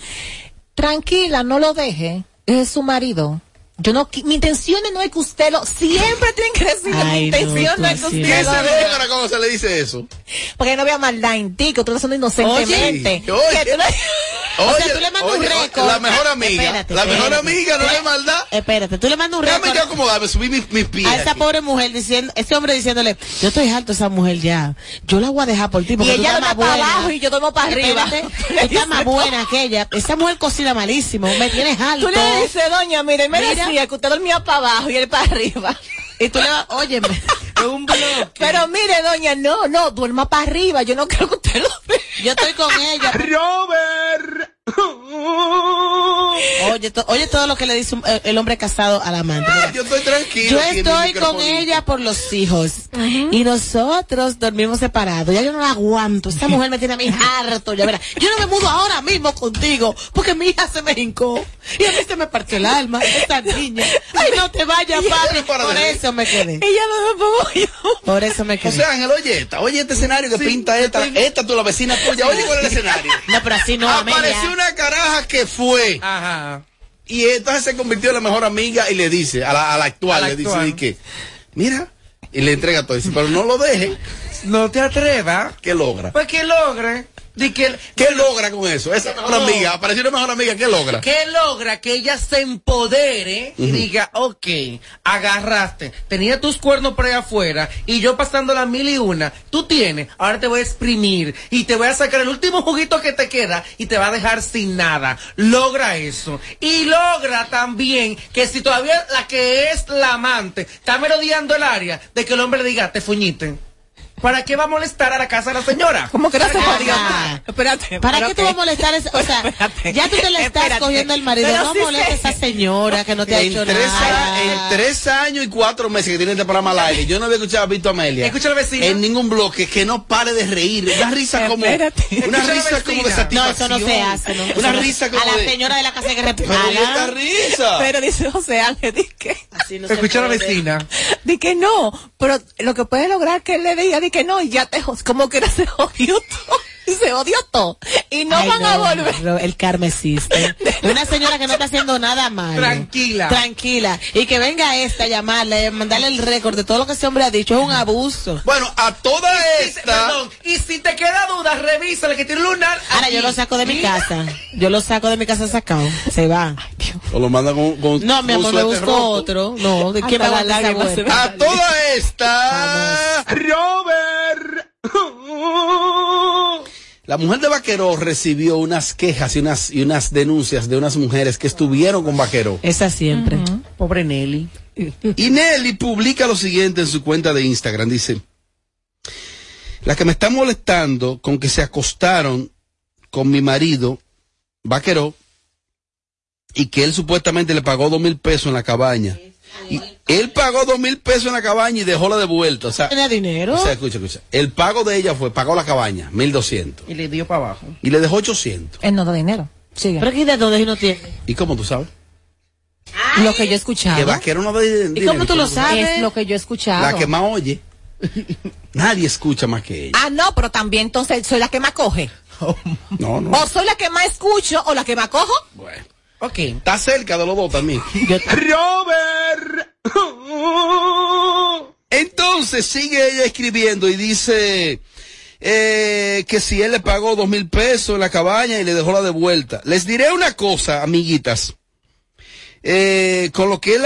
Tranquila, no lo deje. Es su marido. Yo no, mi intención no es que usted lo, siempre tienen que decir mi no, intención tú no, es que así usted ¿Qué lo se deje. logra cuando se le dice eso? Porque no había maldad en ti, que tú estás haciendo inocentemente. Oye, oye. Que tú no- O sea, tú le mandas un oye, récord. La mejor amiga. Espérate, la mejor espérate. amiga, no es maldad. Espérate, tú le mandas un récord yo acomodarme, subí mis, mis pies. a esa aquí. pobre mujer diciendo, ese hombre diciéndole, yo estoy harto de esa mujer ya, yo la voy a dejar por ti porque Y tú ella estás más para abajo y yo duermo para arriba. Espérate, está más buena que ella. Esa mujer cocina malísimo, me tienes harto. Tú le dices, doña, mire, me Mira. Decía que usted dormía para abajo y él para arriba. Y tú le vas, óyeme, es un bloque. Pero mire, doña, no, no, duerma para arriba. Yo no creo que usted lo vea. Yo estoy con ella. Robert. Oye, to- oye todo lo que le dice un- el, el hombre casado al amante. Mira, Yo estoy tranquilo. Yo estoy con ella por los hijos. Y nosotros dormimos separados. Ya yo no la aguanto. Esta mujer me tiene a mí harto. Ya verá. Yo no me mudo ahora mismo contigo. Porque mi hija se me hincó. Y a mí se me partió el alma. Esta niña. Ay, no te vayas, para Por eso me quedé. Ella no me. Por eso me quedé. José Ángel, oye esta, oye este escenario que pinta esta, esta tú la vecina tuya, oye cuál es el escenario. No, pero así no, Apareció Amelia. Una caraja que fue. Ajá. Y entonces se convirtió en la mejor amiga y le dice, a la, a la actual, A la le actual. dice, di que, mira, y le entrega todo. Dice, pero no lo deje. No te atrevas. ¿Qué logra? Pues que logre. Di que, ¿Qué logra con eso? Esa mejor No. amiga, apareció una mejor amiga, ¿qué logra? que logra que ella se empodere y diga, ok, agarraste, tenía tus cuernos por ahí afuera y yo pasando las mil y una, tú tienes, ahora te voy a exprimir y te voy a sacar el último juguito que te queda y te va a dejar sin nada. Logra eso. Y logra también que si todavía la que es la amante está merodeando el área, de que el hombre le diga, te fuñiste. ¿Para qué va a molestar a la casa de la señora? ¿Cómo que no se jodió? Espérate. ¿Para pero qué tú vas a molestar? O sea, ya tú te le estás Espérate. cogiendo el marido. Pero no sí molestes a esa señora que no te ha hecho tres, nada. en tres años y cuatro meses que tiene este programa al aire, yo no había escuchado a Vito Amelia. Escucha la vecina. En ningún bloque que no pare de reír. Una risa como. Espérate. Una la risa como de vecina. No, satisfacción. eso no se hace. No, Una no- risa como A la señora de la casa que Pero ¿y esta risa. Pero dice José Ángel, di que, Así no se Escucha a la vecina. di que no, pero lo que puede lograr que él le diga, di que no, y ya te como que era se jodió se odió todo, y no Ay, van a volver. no, el karma existe. Una señora que no está haciendo nada malo. Tranquila. Tranquila. Y que venga esta a llamarle, mandarle el récord de todo lo que ese hombre ha dicho. Es un abuso. Bueno, a toda Y si- esta. perdón, y si te queda duda, revisa el que tiene lunar. Ahora aquí. yo lo saco de mi casa. Yo lo saco de mi casa sacado. Se va. O lo manda con. con No, mi amor, me busco roto. otro. No, ¿de quién me lágrima se vuelta? A toda esta. Robert. La mujer de Vaqueró recibió unas quejas y unas, y unas denuncias de unas mujeres que estuvieron con Vaqueró. Esa siempre. Pobre Nelly. Y Nelly publica lo siguiente en su cuenta de Instagram. Dice, la que me está molestando con que se acostaron con mi marido, Vaqueró, y que él supuestamente le pagó dos mil pesos en la cabaña. Y él pagó dos mil pesos en la cabaña y dejó la de vuelta. O sea, ¿Tiene dinero? o sea, escucha, escucha. El pago de ella fue, pagó la cabaña, mil doscientos. Y le dio para abajo. Y le dejó ochocientos. Él no da dinero. Sigue. Pero aquí de dónde no tiene. ¿Y cómo tú sabes? lo que yo he escuchado. Que Vaquero no da dinero. cómo tú lo sabes? Es lo que yo he escuchado. La que más oye. Nadie escucha más que ella. Ah, no, pero también entonces soy la que más coge. No, no. O soy la que más escucho o la que más cojo. Bueno. Ok. Está cerca de los dos también. Robert. Entonces sigue ella escribiendo y dice eh, que si él le pagó dos mil pesos en la cabaña y le dejó la de vuelta. Les diré una cosa, amiguitas. Eh, con lo que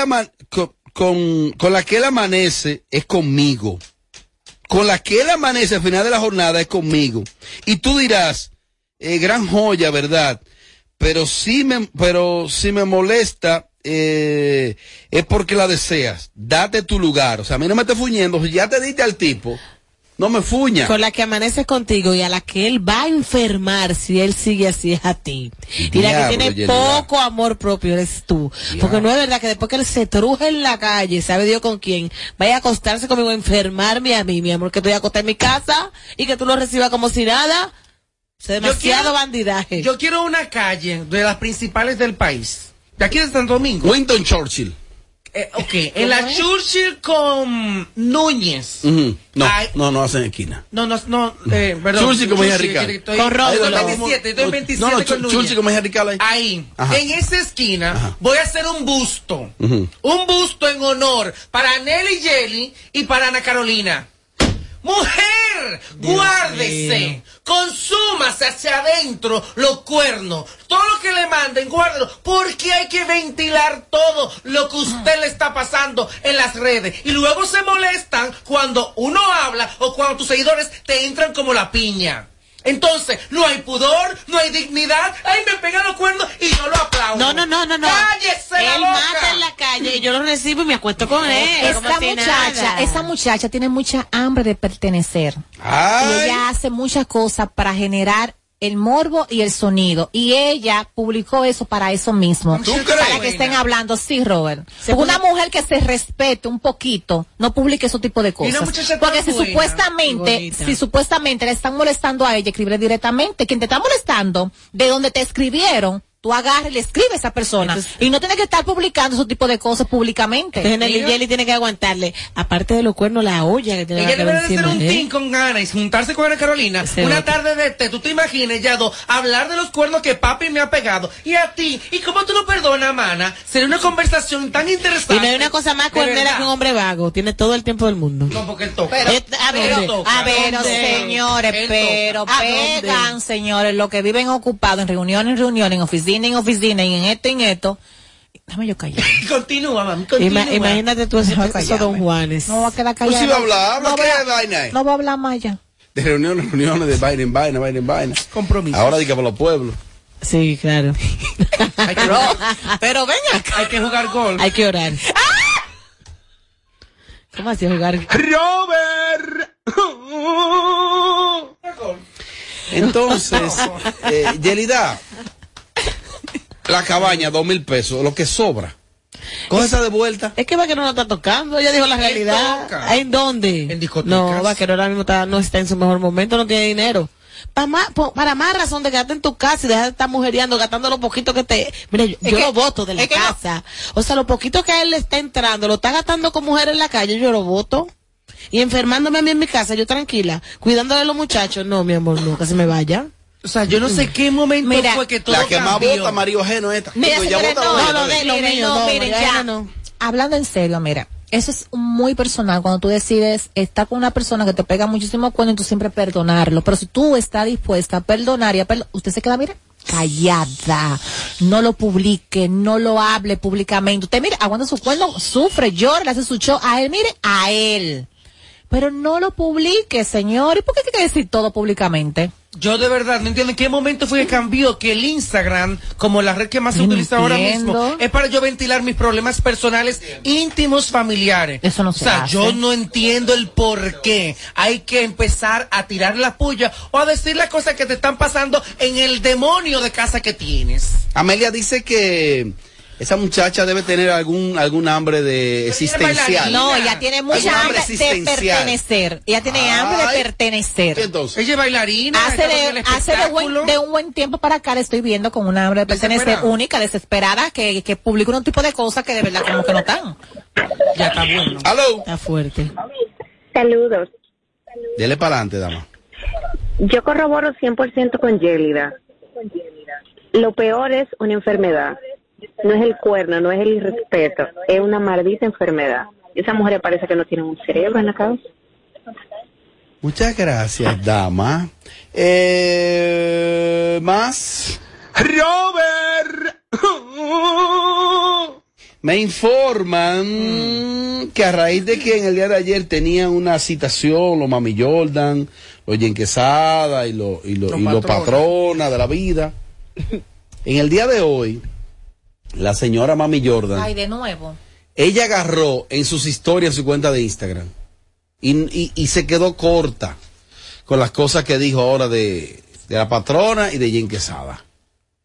con, con, la que él amanece es conmigo. Con la que él amanece al final de la jornada es conmigo. Y tú dirás, eh, gran joya, ¿verdad? Pero si me, pero si me molesta, eh, es porque la deseas. Date tu lugar. O sea, a mí no me estés fuñendo. Si ya te diste al tipo, no me fuña. Con la que amanece contigo y a la que él va a enfermar si él sigue así es a ti. Y la Diablo, que tiene poco amor propio eres tú. Porque no es verdad que después que él se truje en la calle, sabe Dios con quién, vaya a acostarse conmigo, a enfermarme a mí, mi amor, que estoy acostada en mi casa y que tú lo recibas como si nada. Es demasiado quiero- bandidaje. Yo quiero una calle de las principales del país. De aquí de Santo Domingo. Winston Churchill. Eh, ok, en la Churchill con Núñez. Ujú. No, Ay. no, no hacen esquina. No, no, no, eh, perdón. Churchill como Churchill, Ricardo. estoy- Con Rodo, estoy en no. 27, estoy en 27 No, no, con Núñez. Churchill como hija Ricardo ahí. Ahí, Ajá. en esa esquina, Ajá. voy a hacer un busto. Ujú. Un busto en honor para Nelly Jelly y para Ana Carolina. Mujer, guárdese, mío. consúmase hacia adentro los cuernos, todo lo que le manden, guárdelo, porque hay que ventilar todo lo que usted le está pasando en las redes. Y luego se molestan cuando uno habla o cuando tus seguidores te entran como la piña. Entonces, no hay pudor, no hay dignidad. Ay, me pegan los cuernos y yo lo aplaudo. No, no, no, no, no. ¡Cállese la él boca! mata en la calle y yo lo recibo y me acuesto con él. Esta muchacha, nada. esa muchacha tiene mucha hambre de pertenecer. Y Ay. ella hace muchas cosas para generar el morbo y el sonido. Y ella publicó eso para eso mismo. ¿Tú Para crees? que estén hablando, sí, Robert. Una mujer que se respete un poquito, no publique ese tipo de cosas. Porque si buena, supuestamente, si supuestamente le están molestando a ella, escribe directamente. Quien te está molestando, de donde te escribieron, tú agarras y le escribes a esa persona. y no tienes que estar publicando ese tipo de cosas públicamente. Entonces, Nelly Jelly tiene que aguantarle, aparte de los cuernos, la olla que tiene Ella cabeza de ser un ¿eh? team con Ana y juntarse con Ana Carolina. Ese una tarde de té. Tú te imaginas, ya dos, hablar de los cuernos que papi me ha pegado. Y a ti. ¿Y cómo tú lo perdonas, mana? Sería una conversación tan interesante. Y no hay una cosa más cuernera que un hombre vago. Tiene todo el tiempo del mundo. No, porque él toca. ¿A Pero toca. A ver, señores, Él pero pegan, señores, los que viven ocupados en reunión en reunión, en oficina en oficina y en esto y en esto. Déjame yo callar. Continúa, mami, continúa. Ima- imagínate tú esos, callarme. don Juanes. No voy a quedar Pues callada. si va a hablar, habla no qué a- vaina es. No voy a hablar más ya. De reuniones, reuniones, de vaina en vaina, vaina en vaina. Compromiso. Ahora di que para los pueblos. Sí, claro. Hay que, Pero ven acá. hay que jugar gol. Hay que orar. ¿Cómo así jugar? Robert. Entonces, eh, Yelida, la cabaña, dos mil pesos, lo que sobra. Coge esa de vuelta. Es que Vaquero no está tocando, ella dijo la realidad. toca. ¿En dónde? En discotecas. No, Vaquero ahora mismo está- no está en su mejor momento, no tiene dinero. Para más, para más razón de quedarte en tu casa y dejar de estar mujereando, gastando lo poquito que te... Mira, yo, yo que- lo voto de la no- casa. O sea, lo poquito que a él le está entrando, lo está gastando con mujeres en la calle, yo lo voto. Y enfermándome a mí en mi casa, yo tranquila, cuidándole a los muchachos. No, mi amor, no, que se me vaya. O sea, yo no sé qué momento Mira, fue que todo La que más vota, Mario Geno, esta. Mira, ya señores, vota no, no, está de bien. lo miren, mío, no, no, miren, ya. no. Hablando en serio, mira, eso es muy personal cuando tú decides estar con una persona que te pega muchísimo cuerno y tú siempre perdonarlo. Pero si tú estás dispuesta a perdonar y a perdo- usted se queda, mira, callada. No lo publique, no lo hable públicamente. Usted, mire, aguanta su cuerno, sufre, llora, le hace su show a él, mire, a él. Pero no lo publique, señor. ¿Y por qué hay que decir todo públicamente? Yo de verdad no entiendo en qué momento fue que cambió que el Instagram, como la red que más se No utiliza ahora mismo, es para yo ventilar mis problemas personales, íntimos, familiares. Eso no o se sea, hace. yo no entiendo el por qué. Hay que empezar a tirar la puya o a decir las cosas que te están pasando en el demonio de casa que tienes. Amelia dice que esa muchacha debe tener algún algún hambre de existencial. No, ella tiene mucha hambre de existencial. pertenecer. Ella tiene hambre de pertenecer. Ella es bailarina. hace de, hace de, buen, de un buen tiempo para acá le estoy viendo con una hambre de pertenecer única, desesperada, que, que publica un tipo de cosas que de verdad como que no están. Ya está bueno. Aló. Está fuerte. Saludos. Dele para adelante, dama. Yo corroboro 100% con Yélida. Lo peor es una enfermedad. No es el cuerno, no es el irrespeto, es una maldita enfermedad. Esa mujer parece que no tiene un cerebro en la cabeza. Muchas gracias, dama. Eh, más. Robert. Me informan que a raíz de que en el día de ayer tenían una citación los Mami Jordan, los Yenquesada y los y lo, Los y los de la vida, en el día de hoy, la señora Mami Jordan, Ay, de nuevo. ella agarró en sus historias su cuenta de Instagram y, y- y se quedó corta con las cosas que dijo ahora de, de la patrona y de Jen Quesada.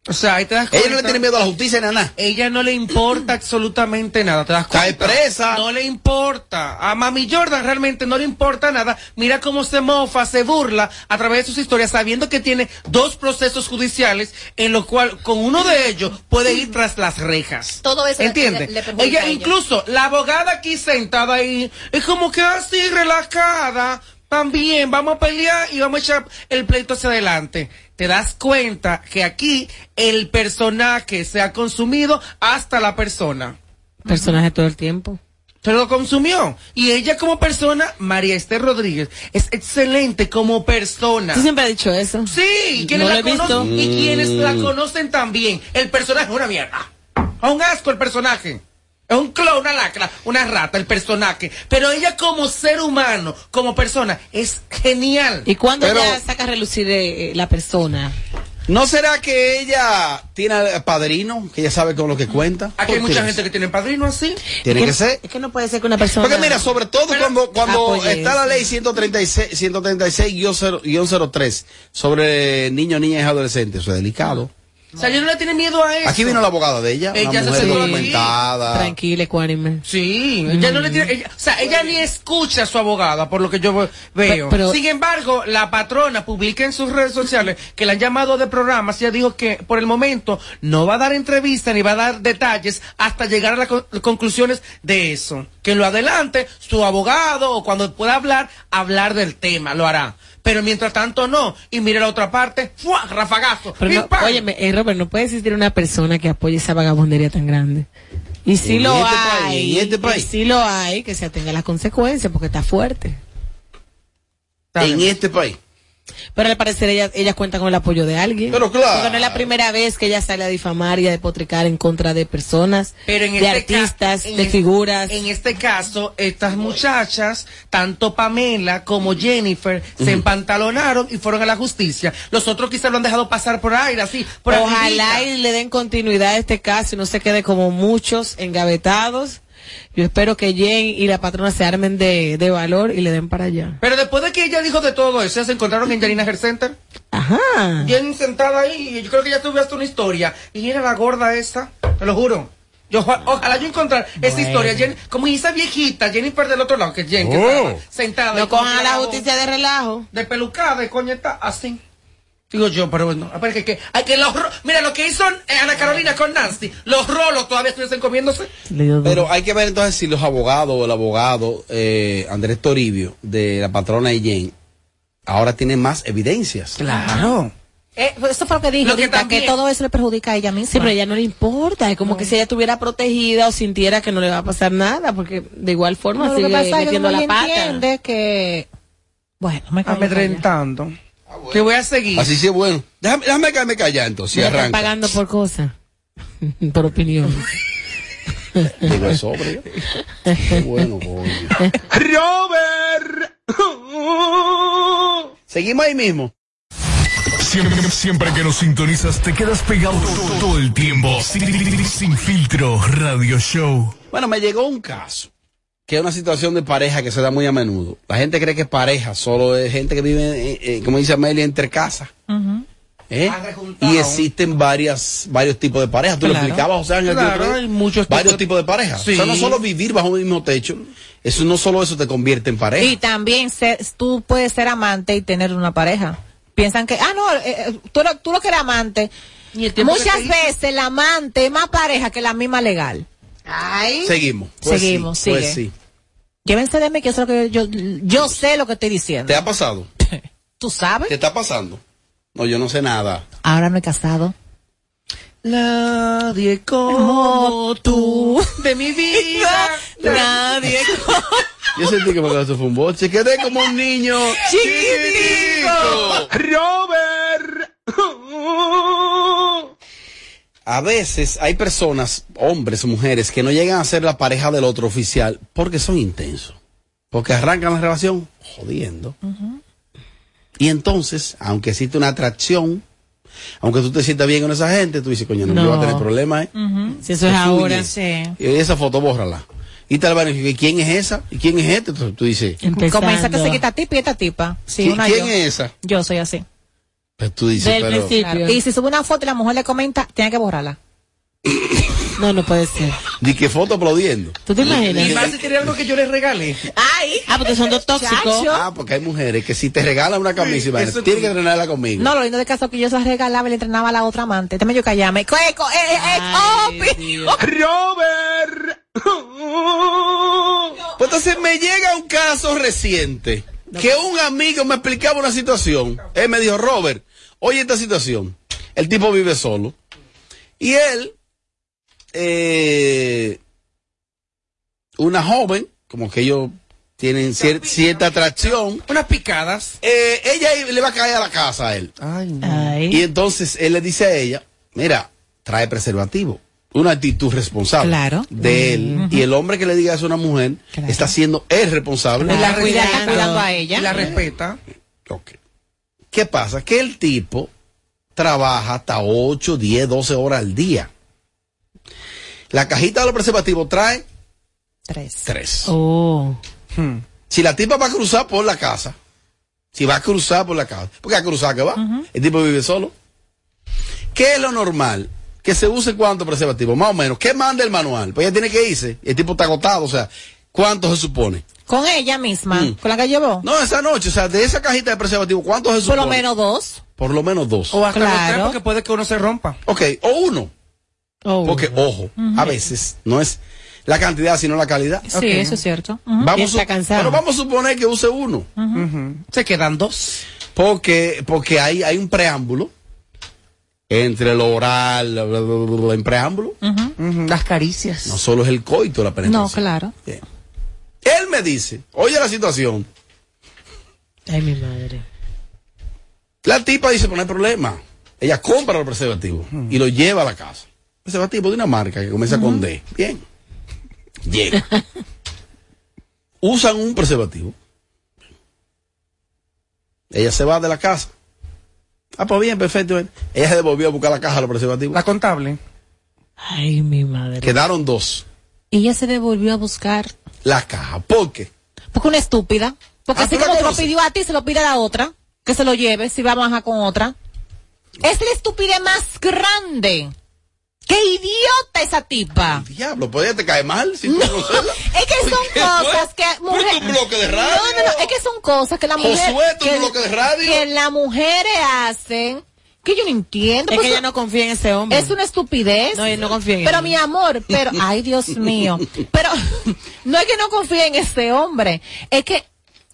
O sea, ahí te das Ella no cuenta. le tiene miedo a la justicia ni a nada. Ella no le importa absolutamente nada, ¿te das Está cuenta? presa. No le importa. A Mami Jordan realmente no le importa nada. Mira cómo se mofa, se burla a través de sus historias, sabiendo que tiene dos procesos judiciales en lo cual con uno de ellos puede ir tras las rejas. Todo eso le- ¿Entiende? le- le ella. incluso la abogada aquí sentada ahí, es como que así relajada. También vamos a pelear y vamos a echar el pleito hacia adelante. Te das cuenta que aquí el personaje se ha consumido hasta la persona. Personaje todo el tiempo. Se lo consumió. Y ella como persona, María Esther Rodríguez, es excelente como persona. Tú siempre has dicho eso. Sí, y quienes No la lo he visto. conocen, y quienes la conocen también. El personaje es una mierda. Es un asco el personaje. Es un clon, una lacra, una rata, el personaje. Pero ella como ser humano, como persona, es genial. ¿Y cuándo Pero- ya saca a relucir eh, la persona? ¿No será que ella tiene padrino, que ella sabe con lo que cuenta? Aquí hay ¿Por mucha gente que tiene padrino así. Tiene que ser. Es que no puede ser que una persona. Porque mira, sobre todo cuando, cuando Apoye está la ley 136, 136-03 sobre niños, niñas y adolescentes, eso es delicado. O sea, ella no le tiene miedo a eso. Aquí vino la abogada de ella, Ella una se mujer documentada. Tranquila, ecuánime. Sí, ella no le tiene, ella- o sea, ella ni escucha a su abogada, por lo que yo veo. Pero- pero- Sin embargo, la patrona publica en sus redes sociales que la han llamado de programas y ella dijo que por el momento no va a dar entrevista ni va a dar detalles hasta llegar a las con- conclusiones de eso. Que lo adelante, su abogado o cuando pueda hablar, hablar del tema, lo hará. Pero mientras tanto no. Y mire la otra parte, ¡fua! rafagazo. Pero ¡pim, no, óyeme, eh, Robert, no puede existir una persona que apoye esa vagabundería tan grande. Y si En lo este hay, país, en este país. y si lo hay, que se atenga a las consecuencias, porque está fuerte. En este país. Pero al parecer ella, ella cuenta con el apoyo de alguien. Pero claro. Porque no es la primera vez que ella sale a difamar y a despotricar en contra de personas, Pero en de este artistas, en de figuras. En este caso, estas muchachas, tanto Pamela como Jennifer, se empantalonaron y fueron a la justicia. Los otros quizás lo han dejado pasar por aire, así, por Ojalá y le den continuidad a este caso y no se quede como muchos engavetados. Yo espero que Jen y la patrona se armen de, de valor y le den para allá. Pero después de que ella dijo de todo eso, se encontraron en Janina Hair Center. Ajá. Jen sentada ahí, y yo creo que ya tuve hasta una historia. Y era la gorda esa, te lo juro. Yo, oja- ojalá yo encontrar esa historia, Jen, como esa viejita, Jennifer del otro lado, que es Jen, que Oh. estaba sentada. No cojan a la justicia de relajo. De pelucada, de coñeta, así. Digo yo, pero bueno, a ver, que, que, hay que los, ro- mira lo que hizo eh, Ana Carolina con Nancy, los rolos todavía estuviesen comiéndose. Pero hay que ver entonces si los abogados o el abogado eh, Andrés Toribio de la patrona y Jane ahora tiene más evidencias. Claro. Eh, eso fue lo que dijo Lo que ahorita, que, también- todo eso le perjudica a ella misma. Sí, pero a ella no le importa. Es como que si ella estuviera protegida o sintiera que no le va a pasar nada, porque de igual forma No, lo que sigue pasa es que metiendo uno la pata. entiende que... Bueno, me Amedrentando. Que voy a seguir. Así sí es bueno. Déjame, déjame caerme callado entonces, arranca. pagando por cosas. por opinión. Digo eso, hombre. Qué bueno, coño. Robert. Seguimos ahí mismo. Siempre, siempre que nos sintonizas te quedas pegado todo, todo el tiempo. Sin, sin filtro, radio show. Bueno, me llegó un caso, que es una situación de pareja que se da muy a menudo. La gente cree que es pareja, solo es gente que vive, eh, eh, como dice Amelia, entre casas. ¿eh? Y existen varias, varios tipos de parejas. Tú lo explicabas, José Ángel. Claro, hay muchos varios tipos- de parejas. Sí. O sea, no solo vivir bajo un mismo techo, eso no solo eso te convierte en pareja. Y también ser- tú puedes ser amante y tener una pareja. Piensan que, ah, no, eh, eh, tú, lo, tú lo que eres amante. Muchas veces el amante es más pareja que la misma legal. Ay. Seguimos. Pues Seguimos, sí, pues sí. Llévense de mí que eso es lo que yo, yo sé lo que estoy diciendo. ¿Te ha pasado? ¿Tú sabes? ¿Qué está pasando? No, yo no sé nada. Ahora no he casado. Nadie como tú de mi vida. Nadie Yo sentí que me eso fue un boche. Quedé como un niño chiquitico. Robert. A veces hay personas, hombres o mujeres, que no llegan a ser la pareja del otro oficial porque son intensos. Porque arrancan la relación jodiendo. Y entonces, aunque existe una atracción, aunque tú te sientas bien con esa gente, tú dices, coño, no, No. yo voy a tener problemas. ¿eh? Si eso es ahora. fluye. Y esa foto, bórrala. Y tal vez, ¿y ¿quién es esa? ¿Y quién es este? Entonces tú dices, Comienza que se quita tipa y esta tipa. Sí, ¿qui- una ¿quién yo. es esa? Yo soy así. Pues tú dices, pero... Claro. Y si sube una foto y la mujer le comenta, tiene que borrarla. No, no puede ser. Di que foto aplaudiendo. ¿Tú te imaginas? Y más si tiene algo que yo les regale. Ay. Ah, porque son dos tóxicos. Ah, porque hay mujeres que si te regalan una camisa, imagínate, tienes que entrenarla conmigo. No, lo lindo de caso es que yo se la regalaba y le entrenaba a la otra amante. Déjame yo callarme. Co- eh, eh, eh, oh, Robert. Pues entonces me llega un caso reciente que un amigo me explicaba una situación. Él me dijo, Robert, oye esta situación. El tipo vive solo. Y él, eh, una joven, como que ellos tienen cier- cierta atracción. Unas picadas. eh, ella le va a caer a la casa a él. Y entonces él le dice a ella, mira, trae preservativo. Una actitud responsable Claro. de él. Y el hombre que le diga eso a una mujer está siendo él responsable. Y la cuida, está cuidando a ella. Y la respeta. ¿Qué pasa? Que el tipo trabaja hasta 8, 10, 12 horas al día. La cajita de los preservativos trae Tres. tres. Oh. Si la tipa va a cruzar por la casa, si va a cruzar por la casa, porque a cruzar que va, el tipo vive solo. ¿Qué es lo normal? Que se use cuántos preservativos, más o menos. ¿Qué manda el manual? Pues ella tiene que irse, el tipo está agotado, o sea, ¿cuánto se supone? Con ella misma, Mm. con la que llevó. No, esa noche, o sea, de esa cajita de preservativos, ¿cuántos se Por supone? lo menos dos. Por lo menos dos. O hasta los Claro. tres, porque puede que uno se rompa. Ok, o uno. Porque, ojo, a veces no es la cantidad, sino la calidad. Sí, eso es cierto. Vamos a, pero vamos a suponer que use uno. Se quedan dos. Porque, porque hay, hay un preámbulo entre lo oral, bla, bla, bla, bla, bla, en preámbulo. Las caricias. No solo es el coito la penetración. No, claro. Él me dice, oye la situación. Ay, mi madre. La tipa dice, pues no hay problema. Ella compra los preservativos y lo lleva a la casa. Preservativo de una marca que comienza con D. Bien. Llega. Usan un preservativo. Ella se va de la casa. Ah, pues bien, perfecto. Ella se devolvió a buscar la caja de los preservativos. La contable. Ay, mi madre. Quedaron dos. Ella se devolvió a buscar. La caja. ¿Por qué? Porque una estúpida. Porque Ah, así ¿tú la como te lo pidió a ti, se lo pide a la otra. Que se lo lleve, si va a bajar con otra. Es la estupidez más grande. ¡Qué idiota esa tipa! Diablo, ella te cae mal si tú no. Es que son ¿Qué cosas fue? que es un bloque de radio. No, no, no, es que son cosas que la mujer Josué, esto es que, un bloque de radio. que las mujeres hacen que yo no entiendo. Es Pues que ella no confía en ese hombre. Es una estupidez. No, ella no confía en Pero él. mi amor, pero ay Dios mío. Pero no es que no confíe en ese hombre, es que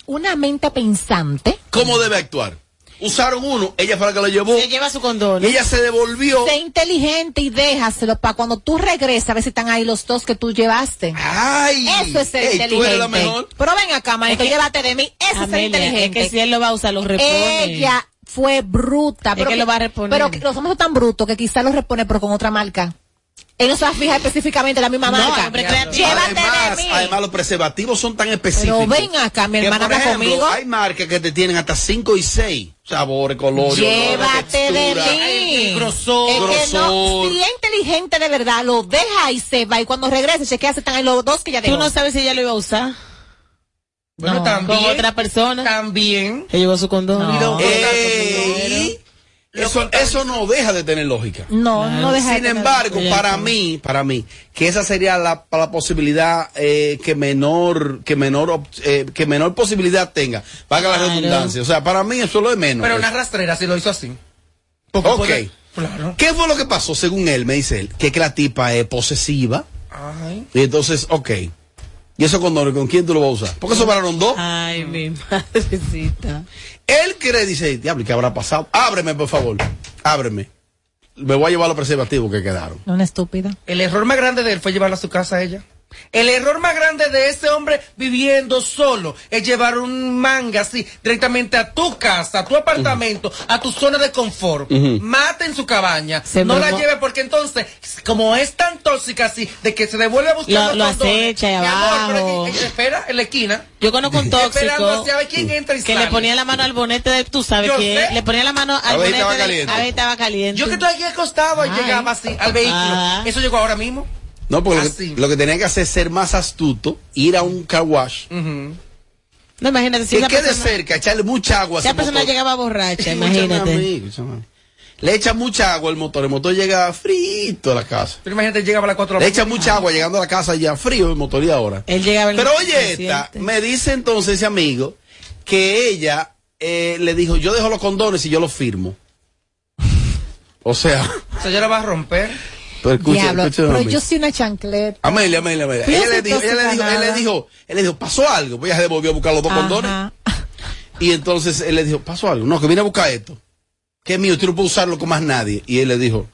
una mente pensante ¿Cómo debe actuar? Usaron uno, ella fue la que lo llevó. Se lleva su condón. Ella se devolvió. Sé inteligente y déjaselo para cuando tú regresas a ver si están ahí los dos que tú llevaste. Ay, Eso es ser ey, tú inteligente. eres la mejor. Pero ven acá, Es que- llévate de mí. Eso es ser inteligente. es que si él lo va a usar, lo repone. Ella fue bruta. Pero que lo va a reponer. Pero que los hombres son tan brutos que quizás lo repone, pero con otra marca. Él no se va a fijar específicamente en la misma No, marca. hombre creativo. Llévate Además, de mí. además, los preservativos son tan específicos. Pero ven acá, mi que, hermana por habla ejemplo, conmigo. Hay marcas que te tienen hasta 5 y 6 sabores, colores, Llévate de textura. mí. grosor. Es que no, si es inteligente de verdad, lo deja y se va. Y cuando regrese, chequea si están ahí los dos que ya Tú dejó. no sabes si ella lo iba a usar. Bueno, No, también. Con otra persona. También. Que llevó su condón. No. Ey, eso, eso no deja de tener lógica. No, no deja de Sin tener- embargo, para mí, para mí, que esa sería la, la posibilidad eh, que menor, que menor, eh, que menor posibilidad tenga, la Claro. redundancia. O sea, para mí eso es lo de menos. Pero una rastrera sí lo hizo así. Porque Ok. puede- Claro. ¿Qué fue lo que pasó? Según él, me dice él, que, que la tipa es posesiva. Ay. Y entonces, ok. ¿Y eso con, con quién tú lo vas a usar? Porque sobraron dos. Ay, mi madrecita. Él cree, dice, diablo, ¿y ¿qué habrá pasado? Ábreme, por favor. Ábreme. Me voy a llevar los preservativos que quedaron. Una estúpida. El error más grande de él fue llevarla a su casa a ella. El error más grande de ese hombre viviendo solo es llevar un manga así directamente a tu casa, a tu apartamento, a tu zona de confort. Ujú. Mate en su cabaña. Se no la lleve porque entonces, como es tan tóxica así, de que se devuelve a buscar Lo- los lo condones, acecha amor, pero abajo. que ella espera en la esquina. Yo conozco un Esperando tóxico ver quién entra y que sale. le ponía la mano al bonete de, tú sabes Yo que sé. le ponía la mano al A bonete estaba de- caliente. a estaba caliente. Yo que estoy aquí acostado y llegaba así al vehículo. Eso llegó ahora mismo. No, porque lo que, lo que tenía que hacer es ser más astuto, ir a un car wash, Ujú. No, imagínate, si que quede persona, cerca, echarle mucha agua esa persona motor. llegaba borracha, imagínate. mí. Le echa mucha agua al motor, el motor llega frito a la casa. Pero imagínate, llegaba a las 4 de Le la echa mucha agua llegando a la casa ya frío el motor y ahora. Él llegaba Pero oye, esta, me dice entonces ese amigo que ella eh, le dijo, yo dejo los condones y yo los firmo. O sea, O sea, ya la va a romper. Pero escucha, Diablo, escucha pero yo soy una chancleta. Amelia, Amelia, Amelia. Ella le dijo, ella le dijo, él le dijo, él le dijo, pasó algo. Pues ella se devolvió a buscar los dos condones. Ajá. Y entonces él le dijo, pasó algo. No, que vine a buscar esto. Que es mío, tú no puedes usarlo con más nadie. Y él le dijo,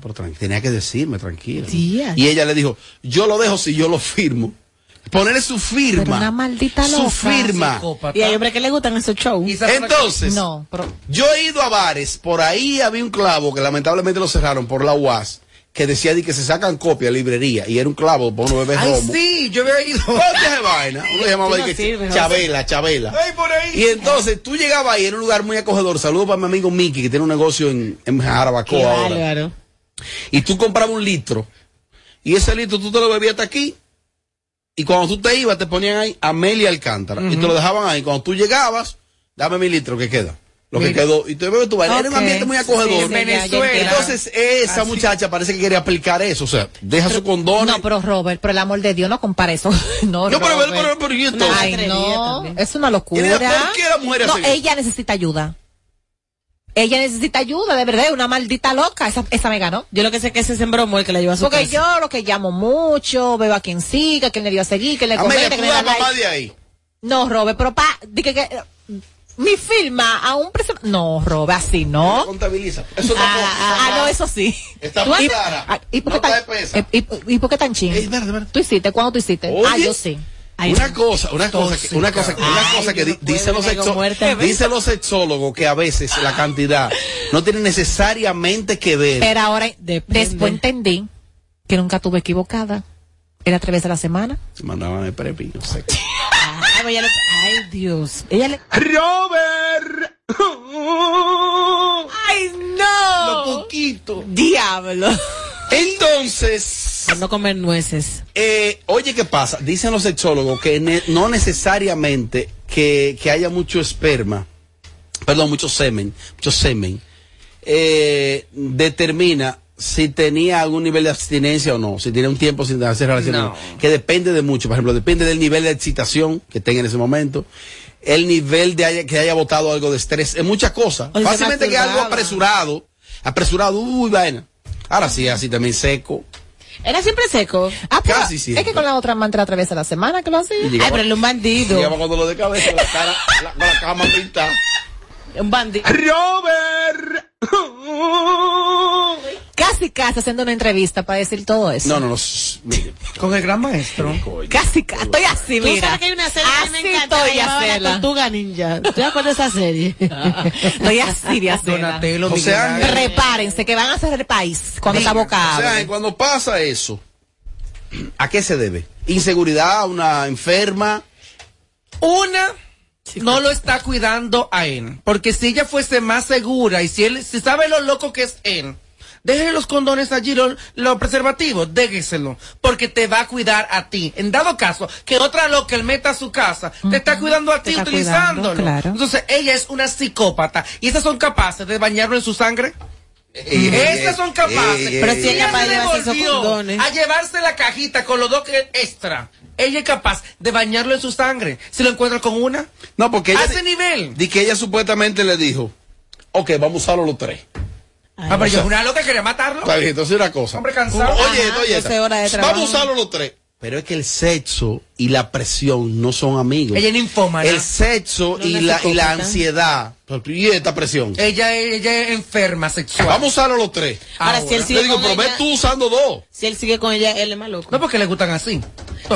pero tranqui- tenía que decirme, tranquilo. Tía. Y ella le dijo, yo lo dejo si yo lo firmo. Ponerle su firma. Pero una maldita Su loca. firma. Psicópata. Y hay hombres que le gustan esos shows. Entonces, No, pero yo he ido a bares, por ahí había un clavo que lamentablemente lo cerraron por la UAS, que decía de que se sacan copia de librería y era un clavo para uno beber Ay, romo. sí, yo había ido. Vaina. Uno llamaba no que Chabela, Chabela. Ay, por ahí. Y entonces tú llegabas ahí en un lugar muy acogedor. Saludos para mi amigo Mickey, que tiene un negocio en, en Jarabacoa Qué ahora. bárbaro. Y tú comprabas un litro. Y ese litro tú te lo bebías hasta aquí. Y cuando tú te ibas, te ponían ahí Amelia Alcántara. Y te lo dejaban ahí. Cuando tú llegabas, dame mi litro que queda. Lo que quedó. Y te bebes tu vaina. Era un ambiente muy acogedor. Sí, entiendo. Entonces, esa Así. muchacha parece que quería aplicar eso. O sea, deja su condón. No, pero Robert, por el amor de Dios, no compara eso. No, No, pero, Robert. pero, pero, pero, ¿y entonces? Ay, no, es una locura. ¿por qué la mujer No, ella necesita ayuda. Ella necesita ayuda, de verdad, es una maldita loca. Esa, esa me ganó. Yo lo que sé que ese sembró el que la llevó a su Porque casa. yo lo que llamo mucho, veo a quien siga, que le dio a seguir, que le tú que le da mamá like. de ahí. No, Robert, pero pa, di que, que mi firma a un preso. No, Robert, así no. Contabiliza. Eso Ah, ah, ah, no, eso sí. Está muy clara. ah, ¿Y por qué No tan, te pesa. eh, y, por qué tan ching? ¿Tú hiciste? ¿Cuándo tú hiciste? Oye, ah, yo sí. Ay, Una cosa, una cosa, que, una cosa, una Ay, cosa que yo no di- dicen los, sexo- dicen los sexólogos que a veces la cantidad no tiene necesariamente que ver. Pero ahora, después entendí que nunca tuve equivocada. Era tres veces a la semana. Se mandaban el prepi, no sé. Ay, ella le- ay, Dios. Ella le... Robert. Ay, no. Lo poquito. Diablo. Entonces. Por no comer nueces. Eh, oye, ¿qué pasa? Dicen los sexólogos que ne- no necesariamente que, que haya mucho esperma, perdón, mucho semen, mucho semen, eh, determina si tenía algún nivel de abstinencia o no, si tiene un tiempo sin hacer relaciones, No. que depende de mucho, por ejemplo, depende del nivel de excitación que tenga en ese momento, el nivel de haya- que haya botado algo de estrés, es muchas cosas. O Fácilmente que algo apresurado, apresurado, uy, vaina. Ahora sí, así también seco. Era siempre seco. Ah, pero Casi es siempre. que con la otra amante era tres veces a la semana que lo hacía. Ay, pero él es un bandido. Llegaba con dolor de cabeza, la cara, la, con la cama pintada. Un bandido. Robert. Casi, casi haciendo una entrevista para decir todo eso. No, no, no. mire. Con el gran maestro. Casi, casi. Estoy así, Tú mira. sabes que hay una serie que Así me encanta. estoy que hacerla. La Tortuga Ninja. ¿Tú te acuerdas de esa serie? Estoy así de hacerla. Donatello, José Miguel Ángel. Ángel. Prepárense que van a hacer el país cuando esa boca O sea, cuando pasa eso, ¿a qué se debe? Inseguridad, una enferma. Una no lo está cuidando a él. Porque si ella fuese más segura y si él si sabe lo loco que es él, déjele los condones allí, los, los preservativos, déjeselo. Porque te va a cuidar a ti. En dado caso que otra loca él meta a su casa, te está cuidando a ti utilizándolo. cuidando, claro. Entonces ella es una psicópata. ¿Y esas son capaces de bañarlo en su sangre? Estas son capaces. eh, Pero si ella Ella para se llevarse esos volvió condones. A llevarse la cajita con los dos que extra. Ella es capaz de bañarlo en su sangre. Si lo encuentra con una. No, porque ella. A ese nivel. Di que ella supuestamente le dijo, ok, vamos a usarlo los tres. Ah, pero yo una loca quería matarlo. Está bien, entonces una cosa. Hombre cansado. Oye, Ajá, oye, 12 horas de trabajo. vamos a usarlo los tres. Pero es que el sexo y la presión no son amigos. Ella es ninfómana. El sexo No, y, la, y la ansiedad. Y esta presión. Ella, ella es enferma sexual. Vamos a usarlo los tres. Ahora, si él sigue Le digo, con pero ella- tú usando dos. Si él sigue con ella, él es más loco. No porque le gustan así.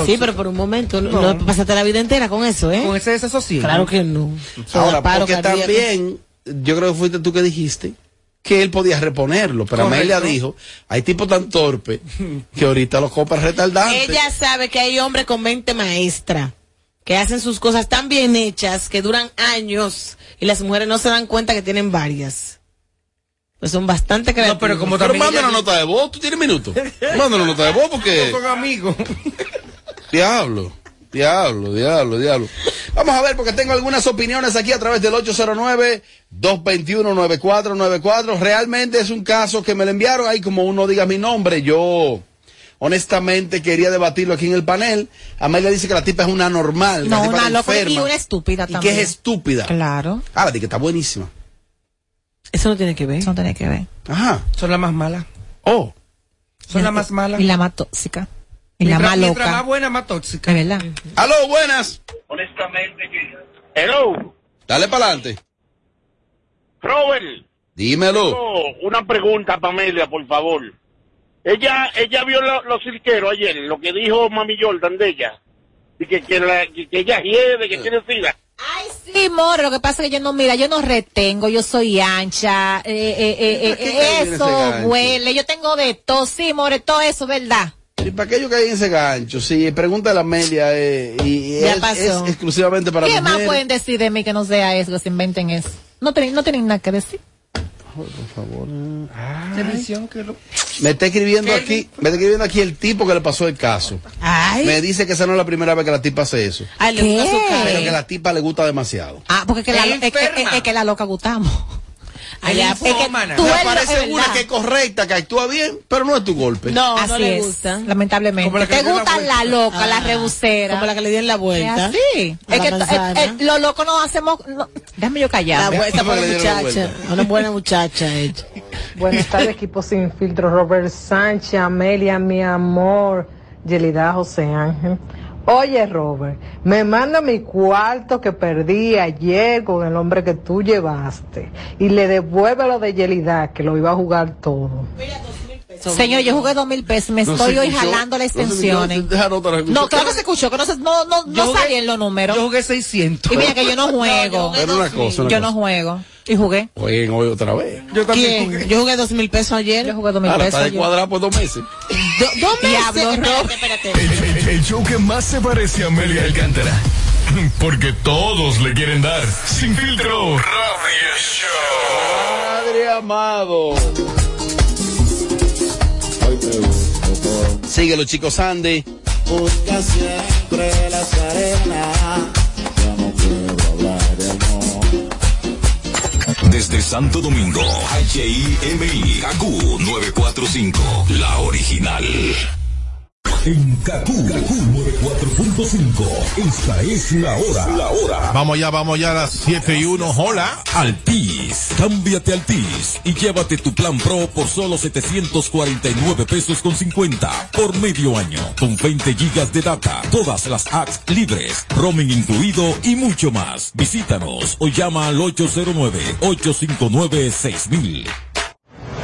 Sí, pero por un momento. No, pasaste la vida entera con eso, ¿eh? Con ese desasosiego. Claro que no. Ahora, porque cardíaco. también, yo creo que fuiste tú que dijiste que él podía reponerlo, pero Correcto. Amelia dijo, hay tipos tan torpes que ahorita los copas retardantes. Ella sabe que hay hombres con mente maestra que hacen sus cosas tan bien hechas que duran años y las mujeres no se dan cuenta que tienen varias. Pues son bastante creativos. No, pero como Pero también. una nota de voz, tú tienes minutos. Manda una nota de voz porque... Son amigos. Diablo, diablo, diablo, diablo. Vamos a ver porque tengo algunas opiniones aquí a través del 809-221-9494. Realmente es un caso que me lo enviaron ahí como uno diga mi nombre. Yo honestamente quería debatirlo aquí en el panel. Amelia dice que la tipa es una normal. No, una loca y una estúpida y también. que es estúpida. Claro. Ah, di que está buenísima. Eso no tiene que ver. Eso no tiene que ver. Ajá. Son las más malas. Oh. Son las más malas. Y la más tóxica. La Mientras- más mientras loca. más buena, más tóxica. Es verdad. Aló, buenas. honestamente que... Hello, Dale para adelante. Robert, Dímelo. una pregunta para Amelia, por favor. Ella ella vio lo- los cirqueros ayer, lo que dijo Mami Jordan de ella. Y que, que, la- que, que ella hiede, que tiene sida. Ay, Sí, more, lo que pasa es que yo no, mira, yo no retengo, yo soy ancha, eh, eh, eh, eh, ¿Para qué cae en eso huele, yo tengo de todo, sí, more, todo eso, ¿verdad? ¿Y para qué yo caí en ese gancho? Sí, pregunta a la Amelia eh, y Ya es, pasó. es exclusivamente para ¿Qué más pueden decir de mí que no sea eso, que se inventen eso? No tienen, no tienen nada que decir. Por favor. Que lo- Me está escribiendo aquí, me está escribiendo aquí el tipo que le pasó el caso. Ay. Me dice que esa no es la primera vez que la tipa hace eso. Ay, le gusta su cara. Pero que la tipa le gusta demasiado. Ah, porque es que, la, Es que- es- es que la loca gustamos. Allá, Es que tú Me parece es una que es correcta, que actúa bien, pero no es tu golpe. No, Así no le es, gusta. lamentablemente. Como la Te la gusta vuelta. la loca, la Ah, rebusera. Como la que le dieron la Es vuelta. así. A Es la que eh, eh, los locos no hacemos. No, déjame yo La callar. vuelta para la dieron la muchacha. vuelta. Una buena muchacha ella. Buenas tardes, equipo sin filtro. Robert Sánchez, Amelia, mi amor, Yelida José Ángel. Oye, Robert, me manda mi cuarto que perdí ayer con el hombre que tú llevaste y le devuelve lo de Yelida, que lo iba a jugar todo. Señor, yo jugué dos mil pesos. Me No estoy hoy escuchó, jalando las extensiones. no se. No, claro que se escuchó, que no, se, no, no, Yo no jugué- salían los números. Yo jugué 600. Y mira que yo no juego. Pero una cosa, una Yo no juego. Y jugué. Jueguen hoy otra vez. Yo también ¿Quién? jugué. Yo jugué dos mil pesos ayer. Yo jugué dos mil Ahora pesos. está de cuadrado por dos meses. Do- meses. Diablo, Espérate, espérate. El, el- el show que más se parece a Amelia Alcántara. Porque todos le quieren dar. Sin filtro. Radio Show. Padre amado. Sigue los chicos Sandy. Busca siempre las arenas. Desde Santo Domingo, HIMI, KQ 945, la original. En KQ, 94.5, esta es la hora. La hora. Vamos ya, vamos ya a las 7 y 1. Hola. Altis, cámbiate Altis y llévate tu plan Pro por solo 749 pesos con 50 por medio año, con 20 gigas de data, todas las apps libres, roaming incluido y mucho más. Visítanos o llama al 809-859-6000.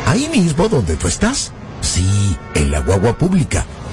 Ahí mismo donde tú estás. Sí, en la guagua pública,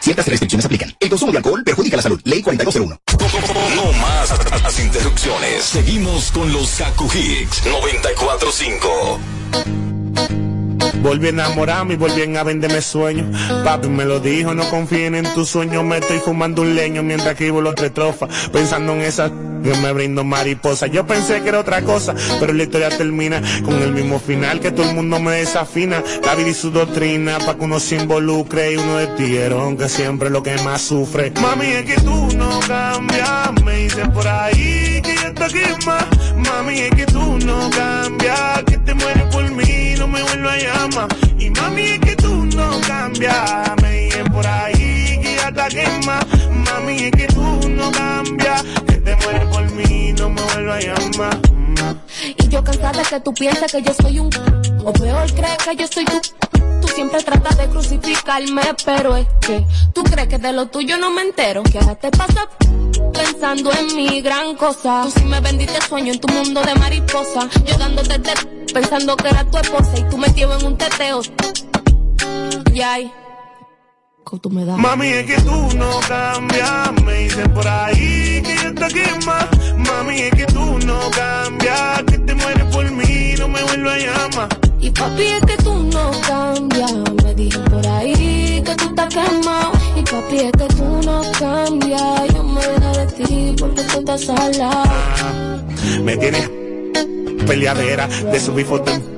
Ciertas restricciones aplican. El consumo de alcohol perjudica la salud. Ley 4201. No más las interrupciones. Seguimos con los Kaku Hicks 945. Volví a enamorarme y volví a venderme sueños. Papi me lo dijo, no confíen en tus sueños. Me estoy fumando un leño mientras escribo los tres trofas. Pensando en esas que me brindo mariposa. Yo pensé que era otra cosa, pero la historia termina con el mismo final que todo el mundo me desafina. La vida y su doctrina, pa' que uno se involucre y uno de tiguerón que siempre es lo que más sufre. Mami, es que tú no cambias, me dicen por ahí que yo estoy aquí más. Mami, es que tú no cambias, que te mueres por mí, no me vuelvo a llamar. Y mami, es que tú no cambias, me dicen por ahí que ya te quema. Mami, es que tú no cambias, que te mueres por mí, no me vuelvo a llamar. Y yo cansada que tú pienses que yo soy un o peor crees que yo soy tú. Tú siempre tratas de crucificarme, pero es que tú crees que de lo tuyo no me entero. Que ahora te pasa pensando en mi gran cosa. Tú sí me vendiste sueño en tu mundo de mariposa. Yo dándote de pensando que era tu esposa y tú metido en un teteo. Yay. ¿Cómo tú me das? Mami, es que tú no cambias, me dicen por ahí que yo te quema. Mami, es que tú no cambias, que te mueres por mí, no me vuelvo a llamar. Y papi, es que tú no cambias. Me dicen por ahí que tú estás quemado. Y papi, es que tú no cambias. Yo me dejo de ti porque tú estás al lado. Me tienes peleadera de subir fotos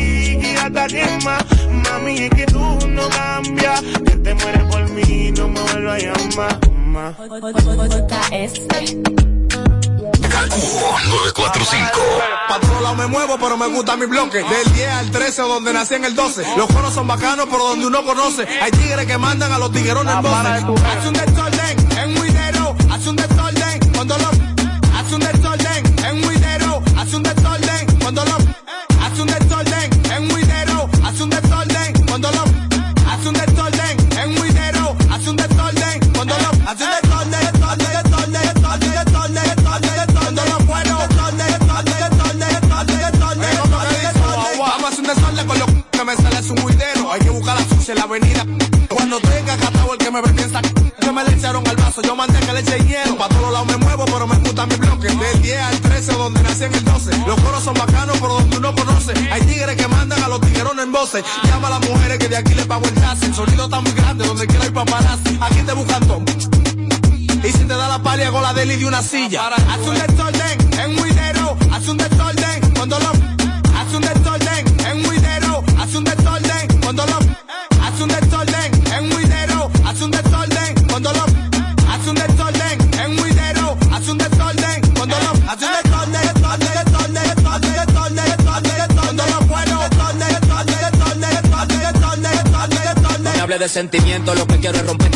está quema. Mami, es que tú no cambias. Que te mueres por mí, no me vuelvas a llamar. Ma. Calcujo 945. Pa' todos lados me muevo, pero me gusta mi bloque. Del 10 al 13 o donde nací en el 12. Los coros son bacanos, pero donde uno conoce. Hay tigres que mandan a los tiguerones en voces. Hace un desorden Hay que buscar la sucia en la avenida. Cuando tenga catado el que me vende esa que me le echaron al vaso, yo mandé que le eche hielo. Pa' todos lados me muevo, pero me gusta mi bloque. Del 10 al 13, donde nací en el 12. Los coros son bacanos, pero donde uno conoce. Hay tigres que mandan a los tiguerones en voces. Llama a las mujeres que de aquí le pago el taxi. El sonido está muy grande, donde quiera hay paparazzi. Aquí te buscan todo. Y si te da la pali, hago la deli de una silla. Haz un en un de sentimiento, lo que quiero es romper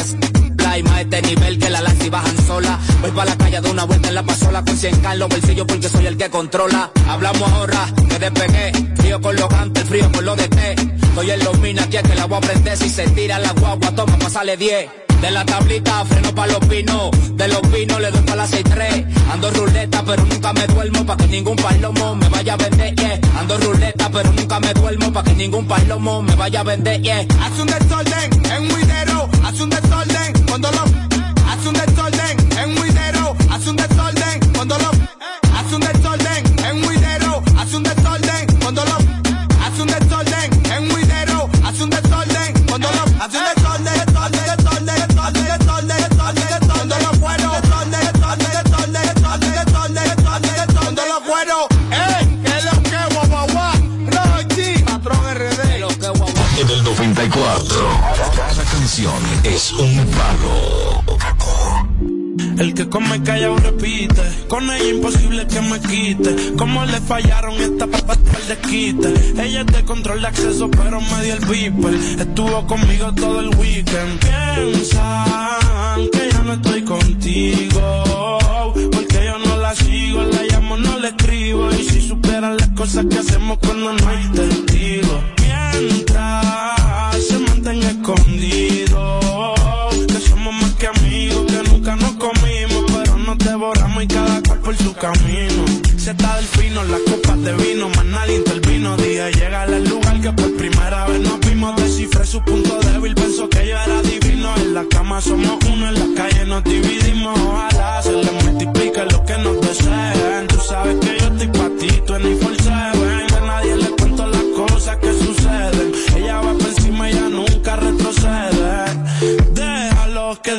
y más este nivel que la lanza y bajan sola. Voy pa' la calle de una vuelta en la pasola con 100 k en los bolsillos porque soy el que controla. Hablamos ahora que despegué, frío con los gantes, frío con los de té. Estoy en los minas, aquí que la voy a prender. Si se tira la guagua, toma, pasale 10. De la tablita freno pa' los pinos, de los pinos le doy pa' la 6-3. Ando ruleta pero nunca me duermo pa' que ningún palomo me vaya a vender, yeah. Ando ruleta pero nunca me duermo pa' que ningún palomo me vaya a vender, yeah. Haz un desorden en un video. Haz un desorden cuando lo. Cada canción es un palo. El que come callado repite, con ella imposible que me quite. Como le fallaron esta papa el desquite. Ella es de control de acceso, pero me dio el viper. Estuvo conmigo todo el weekend. Piensan que ya no estoy contigo. Porque yo no la sigo, la llamo, no la escribo. Y si supieran las cosas que hacemos cuando no hay testigo. Mantenga escondido. Que somos más que amigos, que nunca nos comimos, pero nos devoramos y cada cual por su camino. Se está del fino, las copas de vino, más nadie intervino. Dije, llega al lugar que por primera vez nos vimos. Descifré su punto débil, pensó que yo era divino. En la cama somos uno, en la calle nos dividimos. Ojalá se le multiplique lo que nos deseen. Tú sabes que yo estoy pa' ti, tú en el